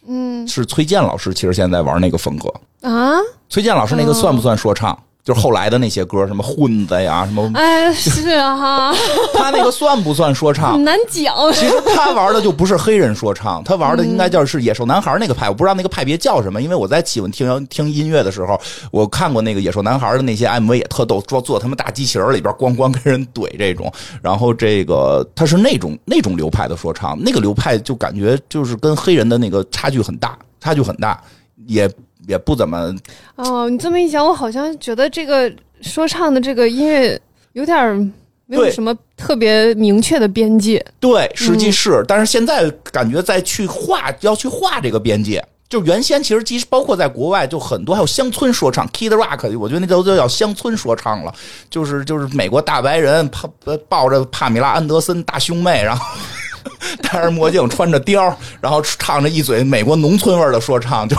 S1: 嗯，
S2: 是崔健老师，其实现在玩那个风格
S1: 啊。
S2: 崔健老师那个算不算说唱？就是后来的那些歌，什么混子呀，(laughs) 什么
S1: 哎，是哈，(laughs)
S2: 他那个算不算说唱？
S1: 很难讲。
S2: 其实他玩的就不是黑人说唱，他玩的应该叫是野兽男孩那个派。我不知道那个派别叫什么，因为我在喜欢听听音乐的时候，我看过那个野兽男孩的那些 MV 也特逗，做做他们大机器人里边咣咣跟人怼这种。然后这个他是那种那种流派的说唱，那个流派就感觉就是跟黑人的那个差距很大，差距很大，也。也不怎么
S1: 哦，你这么一讲，我好像觉得这个说唱的这个音乐有点没有什么特别明确的边界。
S2: 对，实际是，但是现在感觉在去画，要去画这个边界。就原先其实其实包括在国外，就很多还有乡村说唱，Kid Rock，我觉得那都都叫乡村说唱了。就是就是美国大白人抱抱着帕米拉安德森大胸妹，然后 (laughs) 戴着墨镜，穿着貂，然后唱着一嘴美国农村味的说唱，就。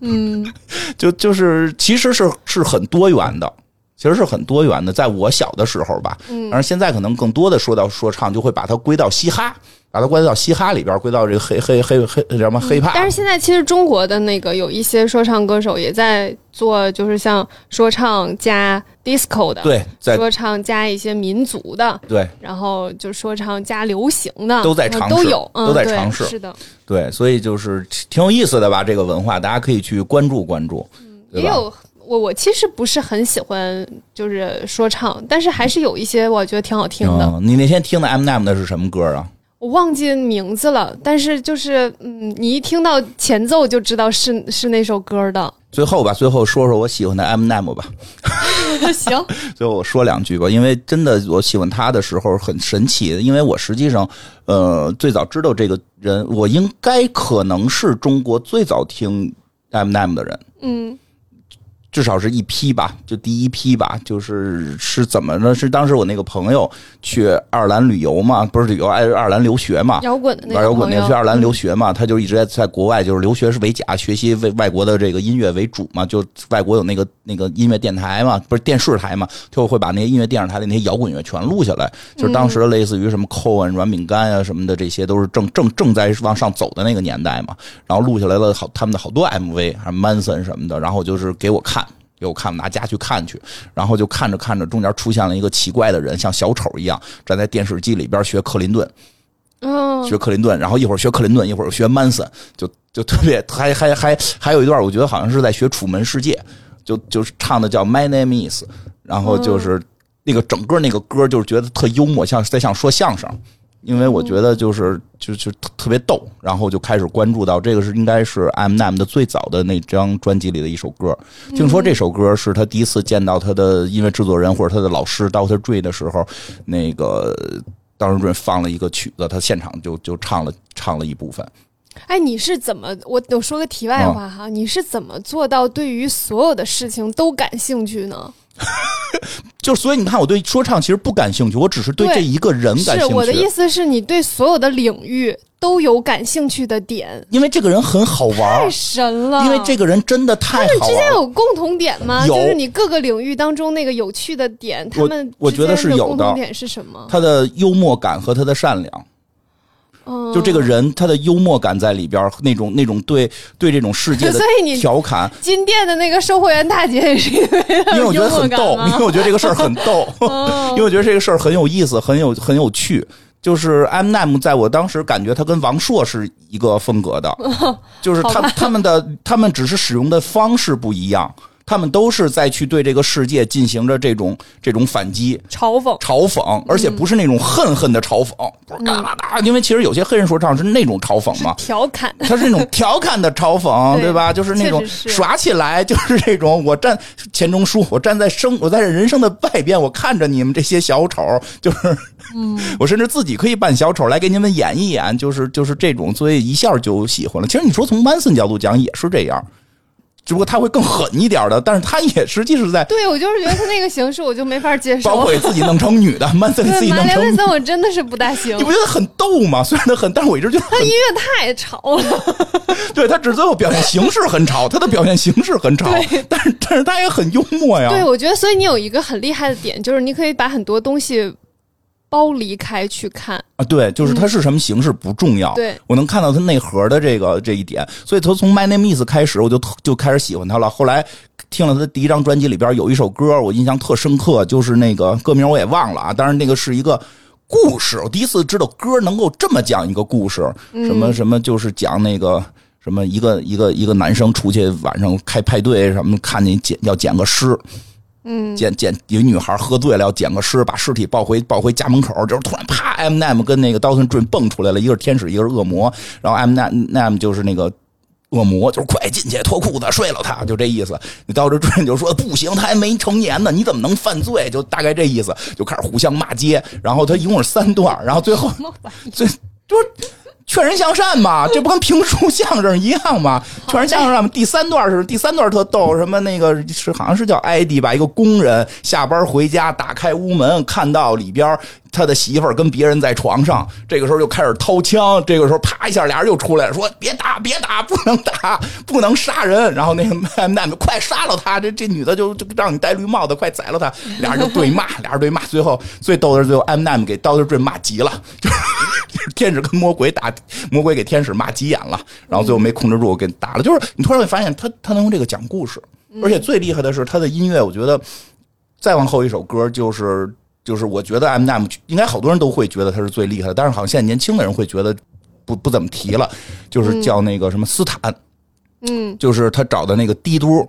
S1: 嗯，(laughs)
S2: 就就是其实是是很多元的，其实是很多元的。在我小的时候吧，嗯，但是现在可能更多的说到说唱，就会把它归到嘻哈，把它归到嘻哈里边，归到这个黑黑黑黑叫什么黑怕。
S1: 但是现在其实中国的那个有一些说唱歌手也在做，就是像说唱加 disco 的，
S2: 对，
S1: 说唱加一些民族的，
S2: 对，
S1: 然后就说唱加流行的，
S2: 都在尝
S1: 试，都有，
S2: 都在尝试，
S1: 是的。
S2: 对，所以就是挺有意思的吧？这个文化，大家可以去关注关注。
S1: 也有我，我其实不是很喜欢就是说唱，但是还是有一些我觉得挺好听的。
S2: 你那天听的 M M 的是什么歌啊？
S1: 我忘记名字了，但是就是嗯，你一听到前奏就知道是是那首歌的。(laughs)
S2: 最后吧，最后说说我喜欢的 M N M 吧。(laughs)
S1: 行，(laughs)
S2: 最后我说两句吧，因为真的我喜欢他的时候很神奇，因为我实际上呃最早知道这个人，我应该可能是中国最早听 M N M 的人。
S1: 嗯。
S2: 至少是一批吧，就第一批吧，就是是怎么呢？是当时我那个朋友去爱尔兰旅游嘛，不是旅游，爱爱尔兰留学嘛，
S1: 摇滚的
S2: 玩摇滚的去爱尔兰留学嘛，他就一直在在国外，就是留学是为假，学习为外国的这个音乐为主嘛，就外国有那个那个音乐电台嘛，不是电视台嘛，就会把那些音乐电视台的那些摇滚乐全录下来，就是当时的类似于什么 Cohen 软饼干啊什么的，这些都是正正正在往上走的那个年代嘛，然后录下来了好他们的好多 MV，还 Manson 什么的，然后就是给我看。给我看，拿家去看去，然后就看着看着，中间出现了一个奇怪的人，像小丑一样站在电视机里边学克林顿，
S1: 嗯，
S2: 学克林顿，然后一会儿学克林顿，一会儿学曼森，就就特别还还还还有一段，我觉得好像是在学《楚门世界》，就就是唱的叫 My Name Is，然后就是那个整个那个歌就是觉得特幽默，像在像说相声。因为我觉得就是就就特别逗，然后就开始关注到这个是应该是 M Nam 的最早的那张专辑里的一首歌。听说这首歌是他第一次见到他的音乐制作人或者他的老师 Doctor Dre 的时候，那个 Doctor Dre 放了一个曲子，他现场就就唱了唱了一部分。
S1: 哎，你是怎么？我我说个题外话哈，你是怎么做到对于所有的事情都感兴趣呢？(laughs)
S2: 就所以你看，我对说唱其实不感兴趣，我只是对这一个人感兴趣。
S1: 是我的意思是你对所有的领域都有感兴趣的点，
S2: 因为这个人很好玩，
S1: 太神了。
S2: 因为这个人真的太好。他
S1: 们之间有共同点吗？就是你各个领域当中那个有趣的点，他们
S2: 我觉得是有
S1: 的。共同点是什么？
S2: 他的幽默感和他的善良。就这个人，他的幽默感在里边，那种那种对对这种世界的 (laughs) 调侃。
S1: 金店的那个售货员大姐也是因为
S2: 因为我觉得很逗，因为我觉得这个事儿很逗，(laughs) 因为我觉得这个事儿很有意思，很有很有趣。就是 M Nam 在我当时感觉他跟王朔是一个风格的，(laughs) 就是他他们的他们只是使用的方式不一样。他们都是在去对这个世界进行着这种这种反击、
S1: 嘲讽、
S2: 嘲讽，而且不是那种恨恨的嘲讽，哒哒哒。因为其实有些黑人说唱是那种嘲讽嘛，
S1: 调侃，
S2: 他是那种调侃的嘲讽，对吧？就是那种耍起来，(laughs) 就是这种。我站钱钟书，我站在生，我在人生的外边，我看着你们这些小丑，就是，
S1: 嗯，(laughs)
S2: 我甚至自己可以扮小丑来给你们演一演，就是就是这种，所以一下就喜欢了。其实你说从 Manson 角度讲也是这样。只不过他会更狠一点的，但是他也实际是在。
S1: 对，我就是觉得他那个形式我就没法接受。(laughs)
S2: 包括给自己弄成女的，曼森自己弄成。曼
S1: 森我真的是不大行。
S2: 你不觉得很逗吗？虽然他很，但是我一直觉得
S1: 他音乐太吵了。(laughs)
S2: 对他只最后表现形式很吵，(laughs) 他的表现形式很吵，但是但是他也很幽默呀。
S1: 对，我觉得所以你有一个很厉害的点，就是你可以把很多东西。包离开去看。
S2: 啊，对，就是它是什么形式不重要，
S1: 对。
S2: 我能看到它内核的这个这一点，所以他从 My Name Is 开始，我就就开始喜欢他了。后来听了他第一张专辑里边有一首歌，我印象特深刻，就是那个歌名我也忘了啊，当然那个是一个故事，我第一次知道歌能够这么讲一个故事，什么什么就是讲那个什么一个一个一个男生出去晚上开派对什么，看见捡要捡个尸。
S1: 嗯，
S2: 捡捡有女孩喝醉了，要捡个尸，把尸体抱回抱回家门口，就是突然啪，M Nam 跟那个刀 n 坠蹦出来了，一个是天使，一个是恶魔，然后 M Nam Nam 就是那个恶魔，就是快进去脱裤子睡了他，就这意思。你刀 n 坠就说不行，他还没成年呢，你怎么能犯罪？就大概这意思，就开始互相骂街。然后他一共是三段，然后最后最就是。劝人向善嘛，这不跟评书相声一样吗？劝人向善嘛，第三段是第三段特逗，什么那个是好像是叫艾迪吧，一个工人下班回家，打开屋门，看到里边他的媳妇儿跟别人在床上，这个时候就开始掏枪，这个时候啪一下俩人又出来了，说别打别打，不能打，(laughs) 不能杀人。然后那个 (laughs) 那快杀了他，这这女的就就让你戴绿帽子，快宰了他。俩人就对骂，(laughs) 俩人对骂，最后最逗的是最后 M Nam 给刀子坠骂急了，就是天使跟魔鬼打。魔鬼给天使骂急眼了，然后最后没控制住给打了。就是你突然会发现，他他能用这个讲故事，而且最厉害的是他的音乐。我觉得再往后一首歌就是就是我觉得 M Nam 应该好多人都会觉得他是最厉害的，但是好像现在年轻的人会觉得不不怎么提了。就是叫那个什么斯坦，
S1: 嗯，
S2: 就是他找的那个低嘟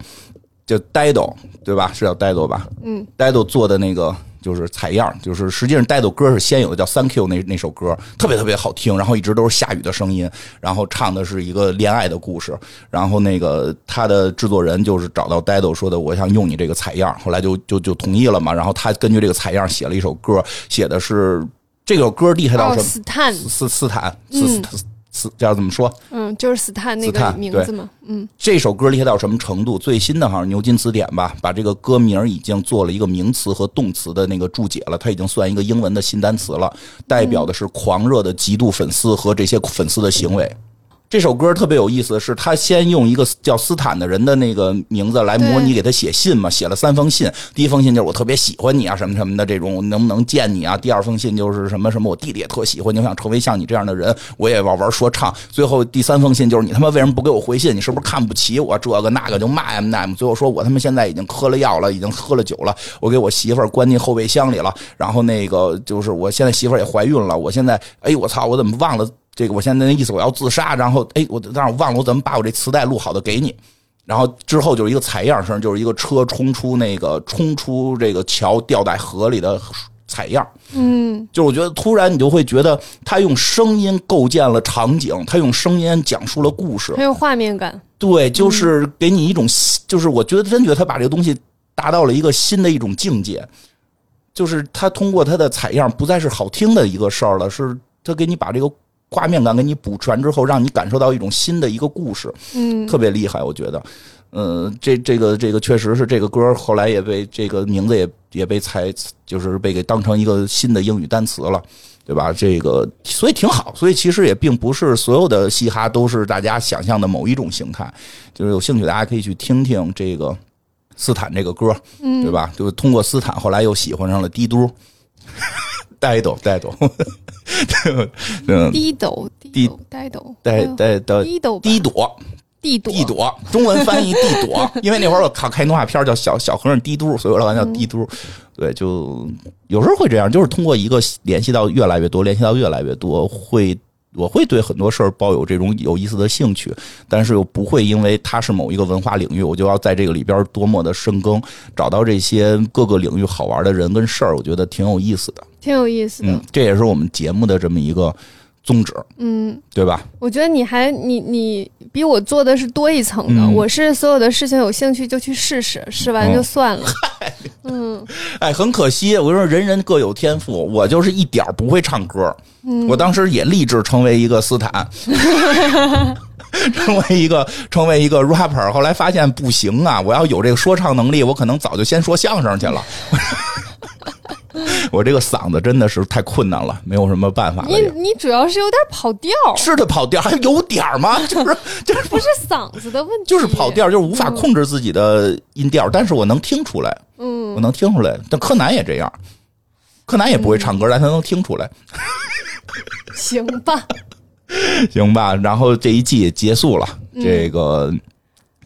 S2: 叫 Dido 对吧？是叫 Dido 吧？
S1: 嗯
S2: ，Dido 做的那个。就是采样，就是实际上带的歌是先有的，叫《Thank You》那那首歌特别特别好听，然后一直都是下雨的声音，然后唱的是一个恋爱的故事，然后那个他的制作人就是找到 Dido 说的，我想用你这个采样，后来就就就同意了嘛，然后他根据这个采样写了一首歌，写的是这首歌厉害到什么？
S1: 斯坦
S2: 斯斯坦斯斯。斯叫怎么说？
S1: 嗯，就是斯坦那个名字嘛。嗯，
S2: 这首歌厉害到什么程度？最新的好像牛津词典吧，把这个歌名已经做了一个名词和动词的那个注解了，它已经算一个英文的新单词了，代表的是狂热的极度粉丝和这些粉丝的行为。这首歌特别有意思，是他先用一个叫斯坦的人的那个名字来模拟给他写信嘛，写了三封信。第一封信就是我特别喜欢你啊，什么什么的这种，能不能见你啊？第二封信就是什么什么，我弟弟也特喜欢你，我想成为像你这样的人，我也要玩说唱。最后第三封信就是你他妈为什么不给我回信？你是不是看不起我？这个那个就骂 M M。最后说我他妈现在已经喝了药了，已经喝了酒了，我给我媳妇儿关进后备箱里了。然后那个就是我现在媳妇儿也怀孕了，我现在哎我操，我怎么忘了？这个我现在那意思我要自杀，然后哎我但是我忘了我怎么把我这磁带录好的给你，然后之后就是一个采样声，就是一个车冲出那个冲出这个桥掉在河里的采样，
S1: 嗯，
S2: 就是我觉得突然你就会觉得他用声音构建了场景，他用声音讲述了故事，
S1: 很有画面感，
S2: 对，就是给你一种就是我觉得真觉得他把这个东西达到了一个新的一种境界，就是他通过他的采样不再是好听的一个事儿了，是他给你把这个。画面感给你补全之后，让你感受到一种新的一个故事，
S1: 嗯，
S2: 特别厉害，我觉得，嗯，这这个这个确实是这个歌后来也被这个名字也也被采，就是被给当成一个新的英语单词了，对吧？这个所以挺好，所以其实也并不是所有的嘻哈都是大家想象的某一种形态，就是有兴趣大家可以去听听这个斯坦这个歌，
S1: 嗯，
S2: 对吧？就通过斯坦后来又喜欢上了帝都。呆斗呆斗，(laughs)
S1: 嗯，低斗低呆斗。
S2: 呆呆的
S1: 低斗
S2: 低朵。
S1: 地朵。
S2: 地朵，中文翻译地朵，(laughs) 因为那会儿我看开动画片叫小小和尚帝都，所以我老管叫帝都。对，就有时候会这样，就是通过一个联系到越来越多，联系到越来越多，会我会对很多事儿抱有这种有意思的兴趣，但是又不会因为它是某一个文化领域，我就要在这个里边多么的深耕，找到这些各个领域好玩的人跟事儿，我觉得挺有意思的。
S1: 挺有意思的，
S2: 这也是我们节目的这么一个宗旨，
S1: 嗯，
S2: 对吧？
S1: 我觉得你还你你比我做的是多一层的，我是所有的事情有兴趣就去试试，试完就算了。嗯，(laughs)
S2: 哎，很可惜，我说人人各有天赋，我就是一点不会唱歌。我当时也立志成为一个斯坦，(laughs) 成为一个成为一个 rapper，后来发现不行啊！我要有这个说唱能力，我可能早就先说相声去了。我这个嗓子真的是太困难了，没有什么办法。
S1: 你你主要是有点跑调，
S2: 是的跑调，还有点吗？就是 (laughs) 就是
S1: 不是嗓子的问题，
S2: 就是跑调，就是无法控制自己的音调。但是我能听出来，
S1: 嗯，
S2: 我能听出来。但柯南也这样，柯南也不会唱歌，但他能听出来。(laughs)
S1: 行吧，
S2: 行吧。然后这一季结束了，这个。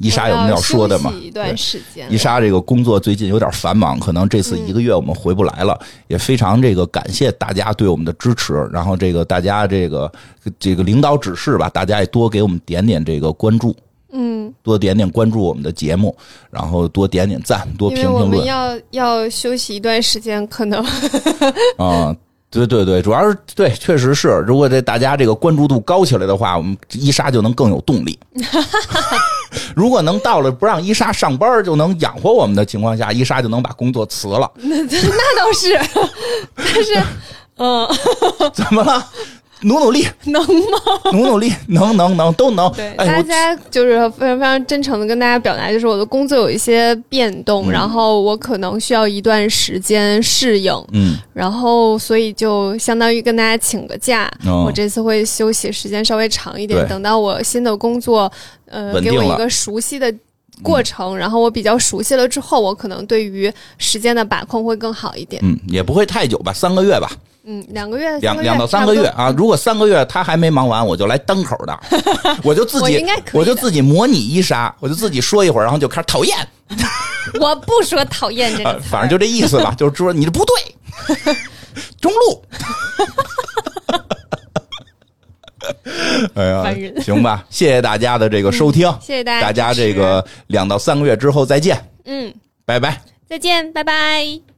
S2: 伊莎有什么要说的吗？
S1: 一段时间，
S2: 伊莎这个工作最近有点繁忙，可能这次一个月我们回不来了。也非常这个感谢大家对我们的支持，然后这个大家这个这个领导指示吧，大家也多给我们点点这个关注，
S1: 嗯，
S2: 多点点关注我们的节目，然后多点点赞，多评评论。我
S1: 们要要休息一段时间，可能 (laughs)
S2: 啊。对对对，主要是对，确实是。如果这大家这个关注度高起来的话，我们伊莎就能更有动力。(laughs) 如果能到了不让伊莎上班就能养活我们的情况下，伊莎就能把工作辞了。
S1: 那那倒是，(laughs) 但是，嗯，
S2: 怎么了？努努力，
S1: 能吗？
S2: 努努力，(laughs) 能能能都能。
S1: 对，大家就是非常非常真诚的跟大家表达，就是我的工作有一些变动，然后我可能需要一段时间适应。
S2: 嗯，
S1: 然后所以就相当于跟大家请个假，我这次会休息时间稍微长一点，等到我新的工作，呃，给我一个熟悉的过程，然后我比较熟悉了之后，我可能对于时间的把控会更好一点。
S2: 嗯，也不会太久吧，三个月吧。
S1: 嗯，两个月，
S2: 两两到三个月啊！如果三个月他还没忙完，我就来单口的，(laughs) 我就自己，我就自己模拟一杀，我就自己说一会儿，然后就开始讨厌。(laughs)
S1: 我不说讨厌这个
S2: 反正就这意思吧，就是说你这不对，(laughs) 中路。哎呀，行吧，谢谢大家的这个收听，
S1: 谢谢大
S2: 家，大家这个两到三个月之后再见，
S1: 嗯，
S2: 拜拜，
S1: 再见，拜拜。